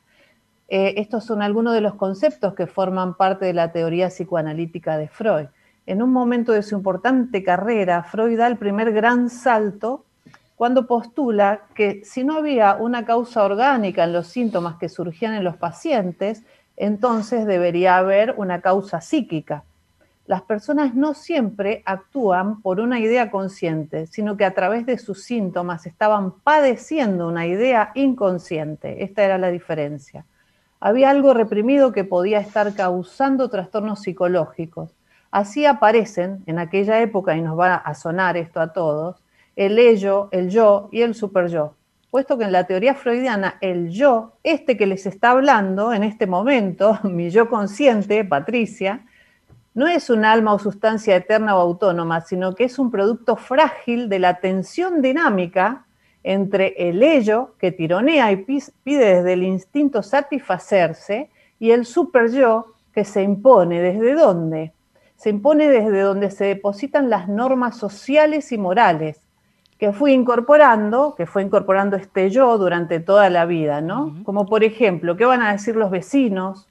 Eh, estos son algunos de los conceptos que forman parte de la teoría psicoanalítica de Freud. En un momento de su importante carrera, Freud da el primer gran salto cuando postula que si no había una causa orgánica en los síntomas que surgían en los pacientes, entonces debería haber una causa psíquica. Las personas no siempre actúan por una idea consciente, sino que a través de sus síntomas estaban padeciendo una idea inconsciente. Esta era la diferencia. Había algo reprimido que podía estar causando trastornos psicológicos. Así aparecen en aquella época, y nos va a sonar esto a todos, el ello, el yo y el superyo. Puesto que en la teoría freudiana el yo, este que les está hablando en este momento, mi yo consciente, Patricia, no es un alma o sustancia eterna o autónoma, sino que es un producto frágil de la tensión dinámica entre el ello, que tironea y pide desde el instinto satisfacerse, y el super yo, que se impone. ¿Desde dónde? Se impone desde donde se depositan las normas sociales y morales, que fui incorporando, que fue incorporando este yo durante toda la vida, ¿no? Como por ejemplo, ¿qué van a decir los vecinos?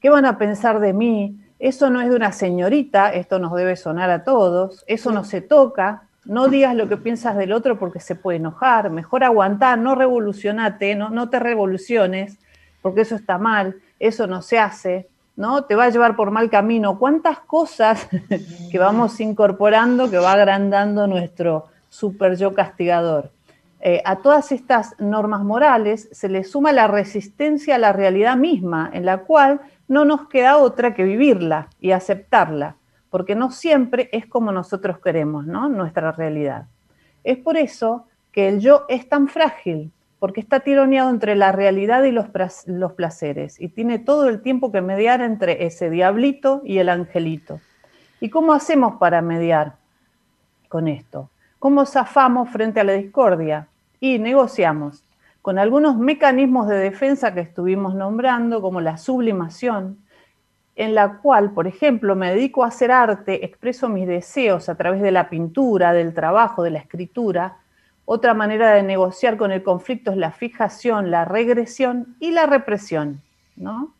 ¿Qué van a pensar de mí? Eso no es de una señorita, esto nos debe sonar a todos, eso no se toca, no digas lo que piensas del otro porque se puede enojar, mejor aguantar, no revolucionate, no, no te revoluciones, porque eso está mal, eso no se hace, ¿no? Te va a llevar por mal camino. ¿Cuántas cosas que vamos incorporando que va agrandando nuestro, super yo castigador. Eh, a todas estas normas morales se le suma la resistencia a la realidad misma, en la cual no nos queda otra que vivirla y aceptarla, porque no siempre es como nosotros queremos, ¿no? Nuestra realidad. Es por eso que el yo es tan frágil, porque está tironeado entre la realidad y los, los placeres, y tiene todo el tiempo que mediar entre ese diablito y el angelito. ¿Y cómo hacemos para mediar? con esto? ¿Cómo zafamos frente a la discordia? Y negociamos con algunos mecanismos de defensa que estuvimos nombrando, como la sublimación, en la cual, por ejemplo, me dedico a hacer arte, expreso mis deseos a través de la pintura, del trabajo, de la escritura. Otra manera de negociar con el conflicto es la fijación, la regresión y la represión, ¿no?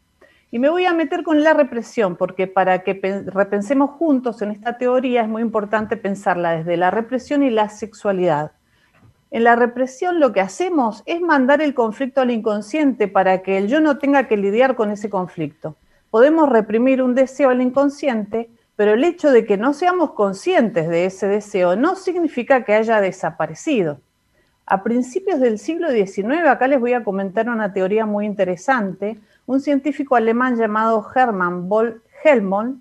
Y me voy a meter con la represión, porque para que repensemos juntos en esta teoría es muy importante pensarla desde la represión y la sexualidad. En la represión lo que hacemos es mandar el conflicto al inconsciente para que el yo no tenga que lidiar con ese conflicto. Podemos reprimir un deseo al inconsciente, pero el hecho de que no seamos conscientes de ese deseo no significa que haya desaparecido. A principios del siglo XIX, acá les voy a comentar una teoría muy interesante, un científico alemán llamado Hermann Boll Helmont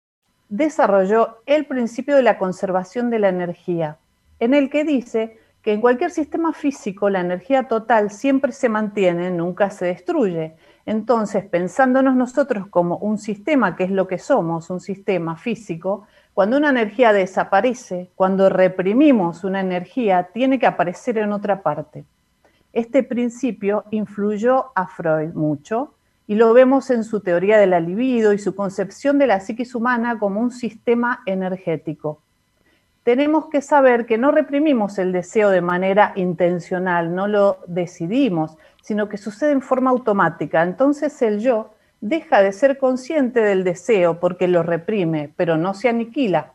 Desarrolló el principio de la conservación de la energía, en el que dice que en cualquier sistema físico la energía total siempre se mantiene, nunca se destruye. Entonces, pensándonos nosotros como un sistema, que es lo que somos, un sistema físico, cuando una energía desaparece, cuando reprimimos una energía, tiene que aparecer en otra parte. Este principio influyó a Freud mucho y lo vemos en su teoría de la libido y su concepción de la psiquis humana como un sistema energético. Tenemos que saber que no reprimimos el deseo de manera intencional, no lo decidimos, sino que sucede en forma automática. Entonces el yo deja de ser consciente del deseo porque lo reprime, pero no se aniquila,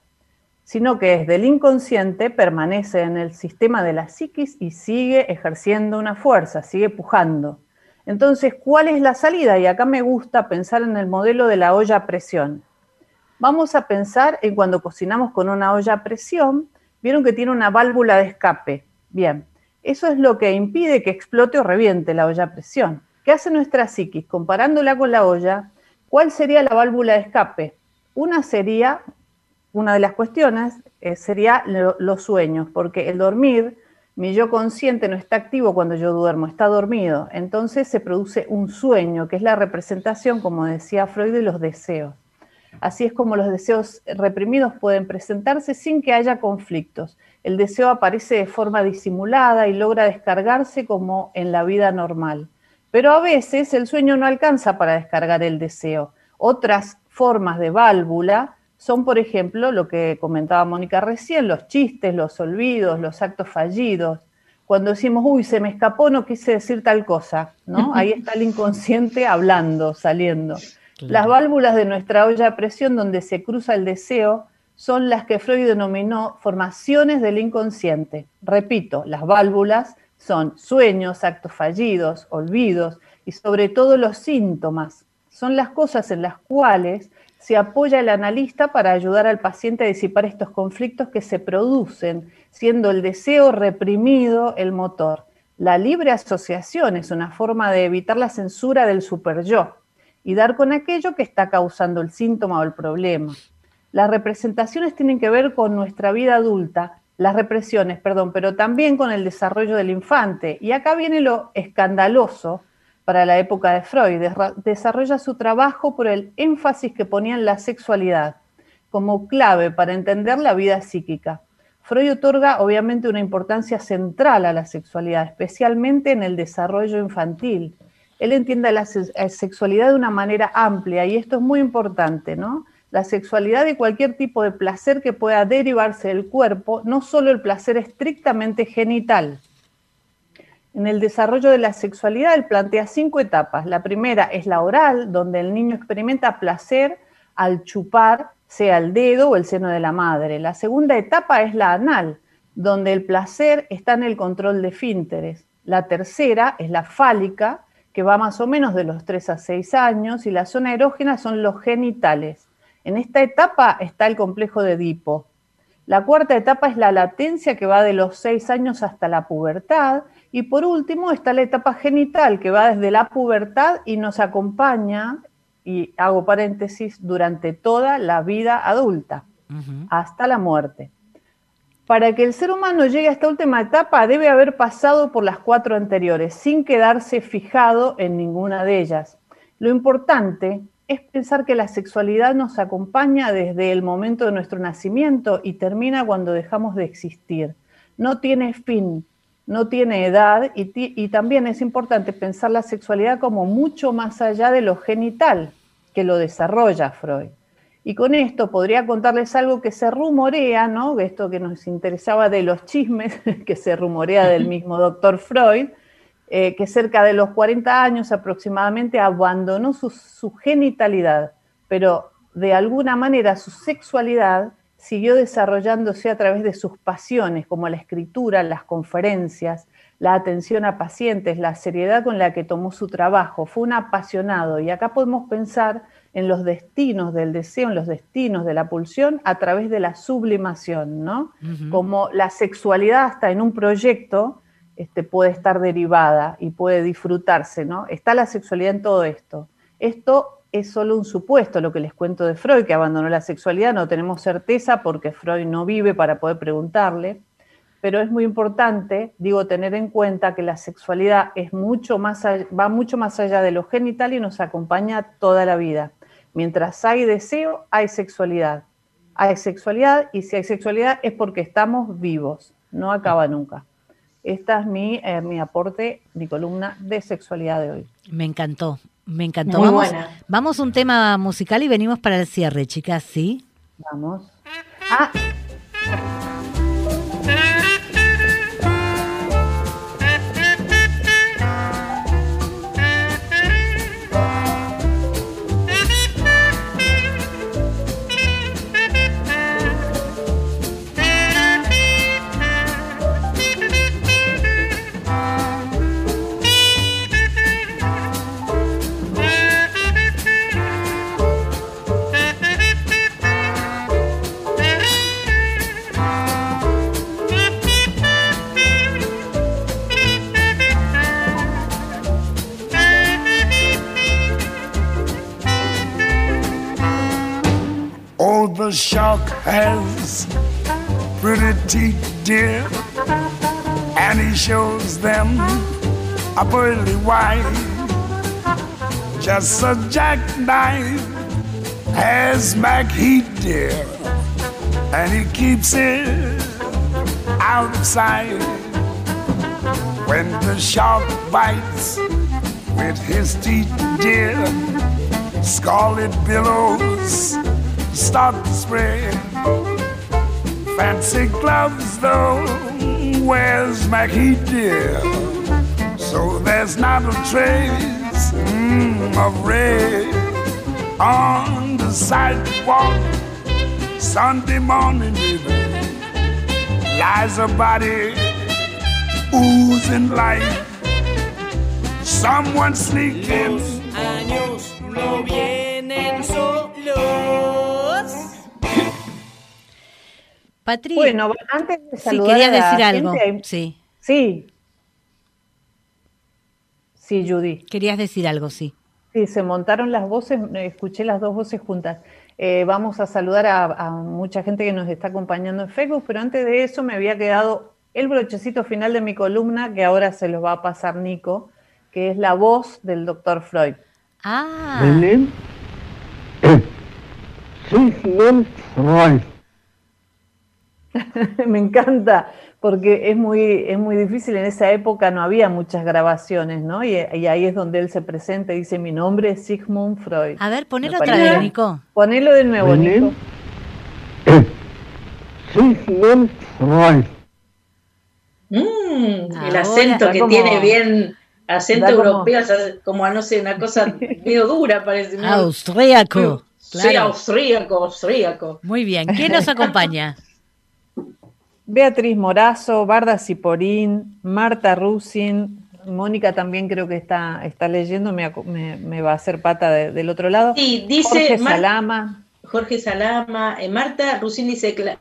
sino que desde el inconsciente permanece en el sistema de la psiquis y sigue ejerciendo una fuerza, sigue pujando. Entonces, ¿cuál es la salida? Y acá me gusta pensar en el modelo de la olla a presión. Vamos a pensar en cuando cocinamos con una olla a presión, vieron que tiene una válvula de escape. Bien, eso es lo que impide que explote o reviente la olla a presión. ¿Qué hace nuestra psiquis? Comparándola con la olla, ¿cuál sería la válvula de escape? Una sería, una de las cuestiones, eh, sería los sueños, porque el dormir mi yo consciente no está activo cuando yo duermo, está dormido. Entonces se produce un sueño, que es la representación, como decía Freud, de los deseos. Así es como los deseos reprimidos pueden presentarse sin que haya conflictos. El deseo aparece de forma disimulada y logra descargarse como en la vida normal. Pero a veces el sueño no alcanza para descargar el deseo. Otras formas de válvula son, por ejemplo, lo que comentaba Mónica recién, los chistes, los olvidos, los actos fallidos. Cuando decimos, uy, se me escapó, no quise decir tal cosa, ¿no? Ahí está el inconsciente hablando, saliendo. Las válvulas de nuestra olla a presión donde se cruza el deseo son las que Freud denominó formaciones del inconsciente. Repito, las válvulas son sueños, actos fallidos, olvidos y sobre todo los síntomas. Son las cosas en las cuales se apoya el analista para ayudar al paciente a disipar estos conflictos que se producen, siendo el deseo reprimido el motor. La libre asociación es una forma de evitar la censura del superyo y dar con aquello que está causando el síntoma o el problema. Las representaciones tienen que ver con nuestra vida adulta, las represiones, perdón, pero también con el desarrollo del infante. Y acá viene lo escandaloso para la época de Freud. Desarrolla su trabajo por el énfasis que ponía en la sexualidad como clave para entender la vida psíquica. Freud otorga obviamente una importancia central a la sexualidad, especialmente en el desarrollo infantil. Él entiende la sexualidad de una manera amplia y esto es muy importante, ¿no? la sexualidad y cualquier tipo de placer que pueda derivarse del cuerpo, no solo el placer estrictamente genital. En el desarrollo de la sexualidad, él plantea cinco etapas. La primera es la oral, donde el niño experimenta placer al chupar, sea el dedo o el seno de la madre. La segunda etapa es la anal, donde el placer está en el control de fínteres. La tercera es la fálica, que va más o menos de los 3 a 6 años, y la zona erógena son los genitales. En esta etapa está el complejo de Edipo. La cuarta etapa es la latencia, que va de los 6 años hasta la pubertad. Y por último está la etapa genital, que va desde la pubertad y nos acompaña, y hago paréntesis, durante toda la vida adulta, hasta la muerte. Para que el ser humano llegue a esta última etapa debe haber pasado por las cuatro anteriores, sin quedarse fijado en ninguna de ellas. Lo importante es pensar que la sexualidad nos acompaña desde el momento de nuestro nacimiento y termina cuando dejamos de existir. No tiene fin, no tiene edad y, también es importante pensar la sexualidad como mucho más allá de lo genital que lo desarrolla Freud. Y con esto podría contarles algo que se rumorea, ¿no? Esto que nos interesaba de los chismes, que se rumorea del mismo doctor Freud, eh, que cerca de los 40 años aproximadamente abandonó su, su genitalidad, pero de alguna manera su sexualidad siguió desarrollándose a través de sus pasiones, como la escritura, las conferencias, la atención a pacientes, la seriedad con la que tomó su trabajo. Fue un apasionado y acá podemos pensar en los destinos del deseo, en los destinos de la pulsión a través de la sublimación, ¿no? Como la sexualidad hasta en un proyecto este, puede estar derivada y puede disfrutarse, ¿no? Está la sexualidad en todo esto. Esto es solo un supuesto, lo que les cuento de Freud, que abandonó la sexualidad, no tenemos certeza porque Freud no vive para poder preguntarle, pero es muy importante, digo, tener en cuenta que la sexualidad es mucho más, va mucho más allá de lo genital y nos acompaña toda la vida. Mientras hay deseo, hay sexualidad. Hay sexualidad y si hay sexualidad es porque estamos vivos, no acaba nunca. Esta es mi, eh, mi aporte, mi columna de sexualidad de hoy. Me encantó, me encantó. vamos, vamos a un tema musical y venimos para el cierre, chicas, ¿sí? Vamos. Ah. A pearly white. Just a jackknife has Mac Heat, dear, and he keeps it out of sight. When the shark bites with his teeth, dear, scarlet billows start to spread. Fancy gloves, though, where's Mackie dear? There's not a trace mm, of red on the sidewalk. Sunday morning, baby, lies a body oozing life. Someone sneaking. Años no vienen solos. Patri, Bueno, antes de sí, saludar quería a la decir algo. gente, Sí, Sí. Sí, Judy. querías decir algo, sí. Sí, se montaron las voces, eh, escuché las dos voces juntas. Eh, vamos a saludar a, a mucha gente que nos está acompañando en Facebook, pero antes de eso me había quedado el brochecito final de mi columna, que ahora se los va a pasar Nico, que es la voz del doctor Freud. Ah, Belén Sigmund Freud. Me encanta, porque es muy, es muy difícil, en esa época no había muchas grabaciones, ¿no? Y, y ahí es donde él se presenta y dice, mi nombre es Sigmund Freud. A ver, ponelo otra vez, Nico. Ponelo de nuevo, Nico. Sigmund Freud. Mm, el acento que como- tiene bien, acento como- europeo, como a no sé, una cosa medio dura parece. Austríaco. Sí, claro. austríaco, austríaco. Muy bien. ¿Quién nos acompaña? Beatriz Morazo, Barda Ciporín, Marta Rusin, Mónica también creo que está, está leyendo, me, acu- me- me va a hacer pata de- del otro lado. Sí, dice Jorge Mar- Salama, Jorge Salama, eh, Marta Rusín dice que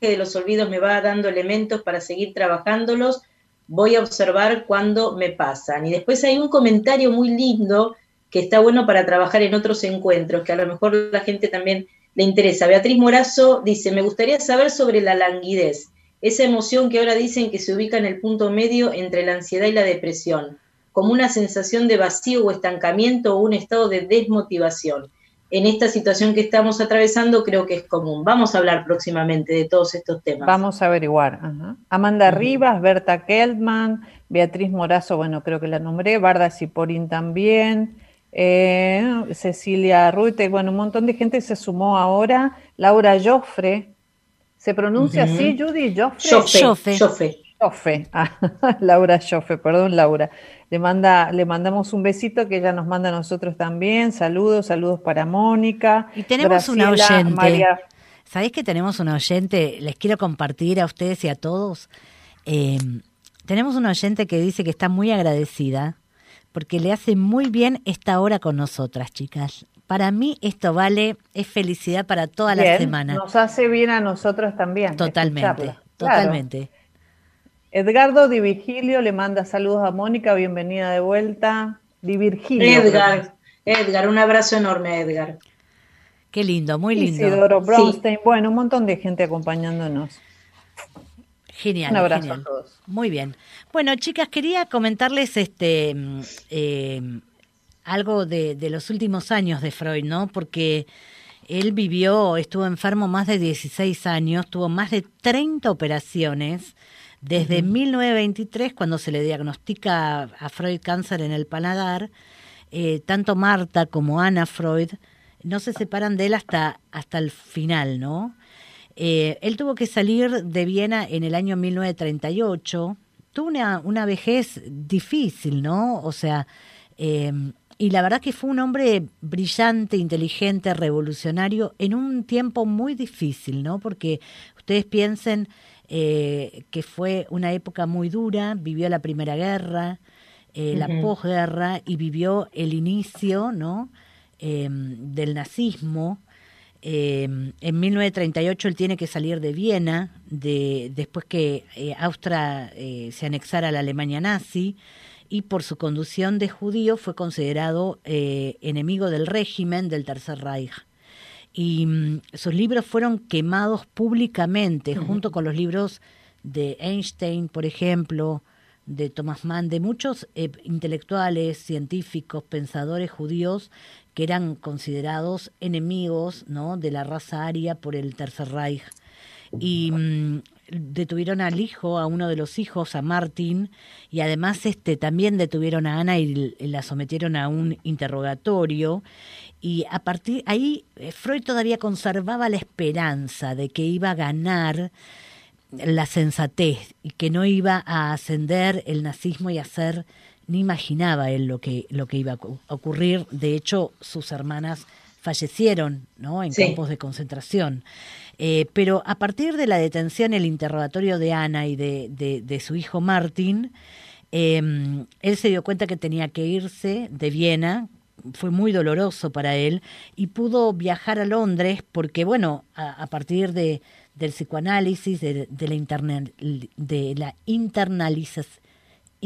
de los olvidos me va dando elementos para seguir trabajándolos, voy a observar cuando me pasan. Y después hay un comentario muy lindo que está bueno para trabajar en otros encuentros, que a lo mejor la gente también le interesa. Beatriz Morazo dice, me gustaría saber sobre la languidez, esa emoción que ahora dicen que se ubica en el punto medio entre la ansiedad y la depresión, como una sensación de vacío o estancamiento o un estado de desmotivación. En esta situación que estamos atravesando creo que es común. Vamos a hablar próximamente de todos estos temas. vamos a averiguar. ajá. Amanda Rivas, Berta Keldman, Beatriz Morazo, bueno, creo que la nombré, Barda Ciporín también, eh, Cecilia Ruite, bueno, un montón de gente se sumó ahora, Laura Joffre, ¿se pronuncia así, Judy? Joffre. Jofe. Jofe. Jofe, ah, Laura Jofe, perdón Laura. Le, manda, le mandamos un besito que ella nos manda a nosotros también. Saludos, saludos para Mónica. Y tenemos una oyente. María- ¿Sabés que tenemos una oyente? Les quiero compartir a ustedes y a todos. Eh, tenemos una oyente que dice que está muy agradecida porque le hace muy bien esta hora con nosotras, chicas. Para mí esto vale, es felicidad para toda la Bien, semana. Nos hace bien a nosotros también. Totalmente, escucharla. Claro. totalmente. Edgardo Di Virgilio le manda saludos a Mónica, bienvenida de vuelta. Di Virgilio. Edgar, Edgar, un abrazo enorme a Edgar. Qué lindo, muy lindo. Isidoro Bronstein, bueno, un montón de gente acompañándonos. Genial. Un abrazo genial. a todos. Muy bien. Bueno, chicas, quería comentarles este mm, eh, algo de, de los últimos años de Freud, ¿no? Porque él vivió, estuvo enfermo más de 16 años, tuvo más de 30 operaciones. Desde 1923, cuando se le diagnostica a Freud cáncer en el paladar, eh, tanto Marta como Ana Freud no se separan de él hasta, hasta el final, ¿no? Eh, él tuvo que salir de Viena en el año 1938. Tuvo una, una vejez difícil, ¿no? O sea, eh, y la verdad que fue un hombre brillante, inteligente, revolucionario en un tiempo muy difícil, ¿no? Porque ustedes piensen eh, que fue una época muy dura, vivió la Primera Guerra, eh, la posguerra y vivió el inicio, ¿no? Eh, del nazismo. Eh, en 1938 él tiene que salir de Viena, de, después que eh, Austria eh, se anexara a la Alemania nazi, y por su conducción de judío fue considerado eh, enemigo del régimen del Tercer Reich. Y mm, sus libros fueron quemados públicamente, junto con los libros de Einstein, por ejemplo, de Thomas Mann, de muchos eh, intelectuales, científicos, pensadores judíos que eran considerados enemigos ¿no? de la raza aria por el Tercer Reich. Y mm, detuvieron al hijo, a uno de los hijos, a Martin, y además este también detuvieron a Ana y la sometieron a un interrogatorio. Y a partir ahí eh, Freud todavía conservaba la esperanza de que iba a ganar la sensatez y que no iba a ascender el nazismo y a ni imaginaba él lo que lo que iba a ocu- ocurrir. De hecho sus hermanas fallecieron no en Sí. campos de concentración. Eh, pero a partir de la detención el interrogatorio de Ana y de, de- de su hijo Martin eh, él se dio cuenta que tenía que irse de Viena. Fue muy doloroso para él y pudo viajar a Londres porque, bueno, a, a partir de, del psicoanálisis, de, de la, interna- de la internaliza-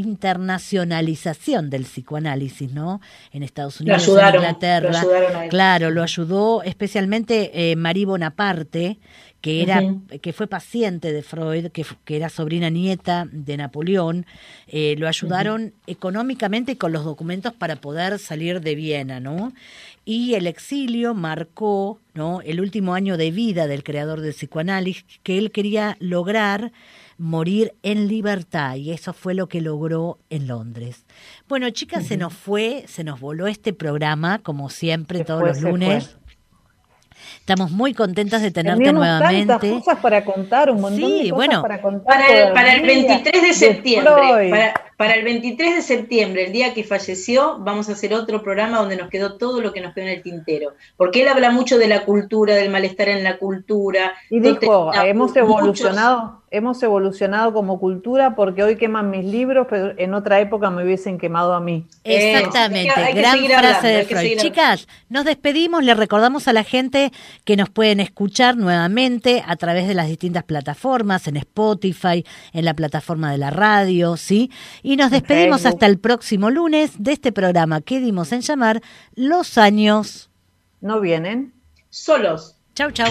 internacionalización del psicoanálisis, ¿no? En Estados Unidos, ayudaron, en Inglaterra. lo ayudaron a él. Claro, lo ayudó especialmente eh, Marie Bonaparte, que era que fue paciente de Freud, que, era sobrina nieta de Napoleón, eh, lo ayudaron económicamente y con los documentos para poder salir de Viena, ¿no? Y el exilio marcó, ¿no? El último año de vida del creador del psicoanálisis, que él quería lograr morir en libertad y eso fue lo que logró en Londres. Bueno, chicas, se nos fue, se nos voló este programa, como siempre, todos fue, los fue. lunes. Estamos muy contentas de tenerte Teníamos nuevamente. tantas cosas para contar, un montón Sí, de cosas bueno. para contar. Para el, para el todavía, 23 de septiembre, para, para el 23 de septiembre, el día que falleció, vamos a hacer otro programa donde nos quedó todo lo que nos quedó en el tintero. Porque él habla mucho de la cultura, del malestar en la cultura. Y dijo, hemos muchos- evolucionado, hemos evolucionado como cultura porque hoy queman mis libros, pero en otra época me hubiesen quemado a mí. Exactamente, hay que gran frase hablando, de Freud. Chicas, nos despedimos, le recordamos a la gente que nos pueden escuchar nuevamente a través de las distintas plataformas, en Spotify, en la plataforma de la radio, ¿sí? Y nos despedimos Facebook. hasta el próximo lunes de este programa que dimos en llamar Los años. ¿No vienen? Solos. Chau, chau.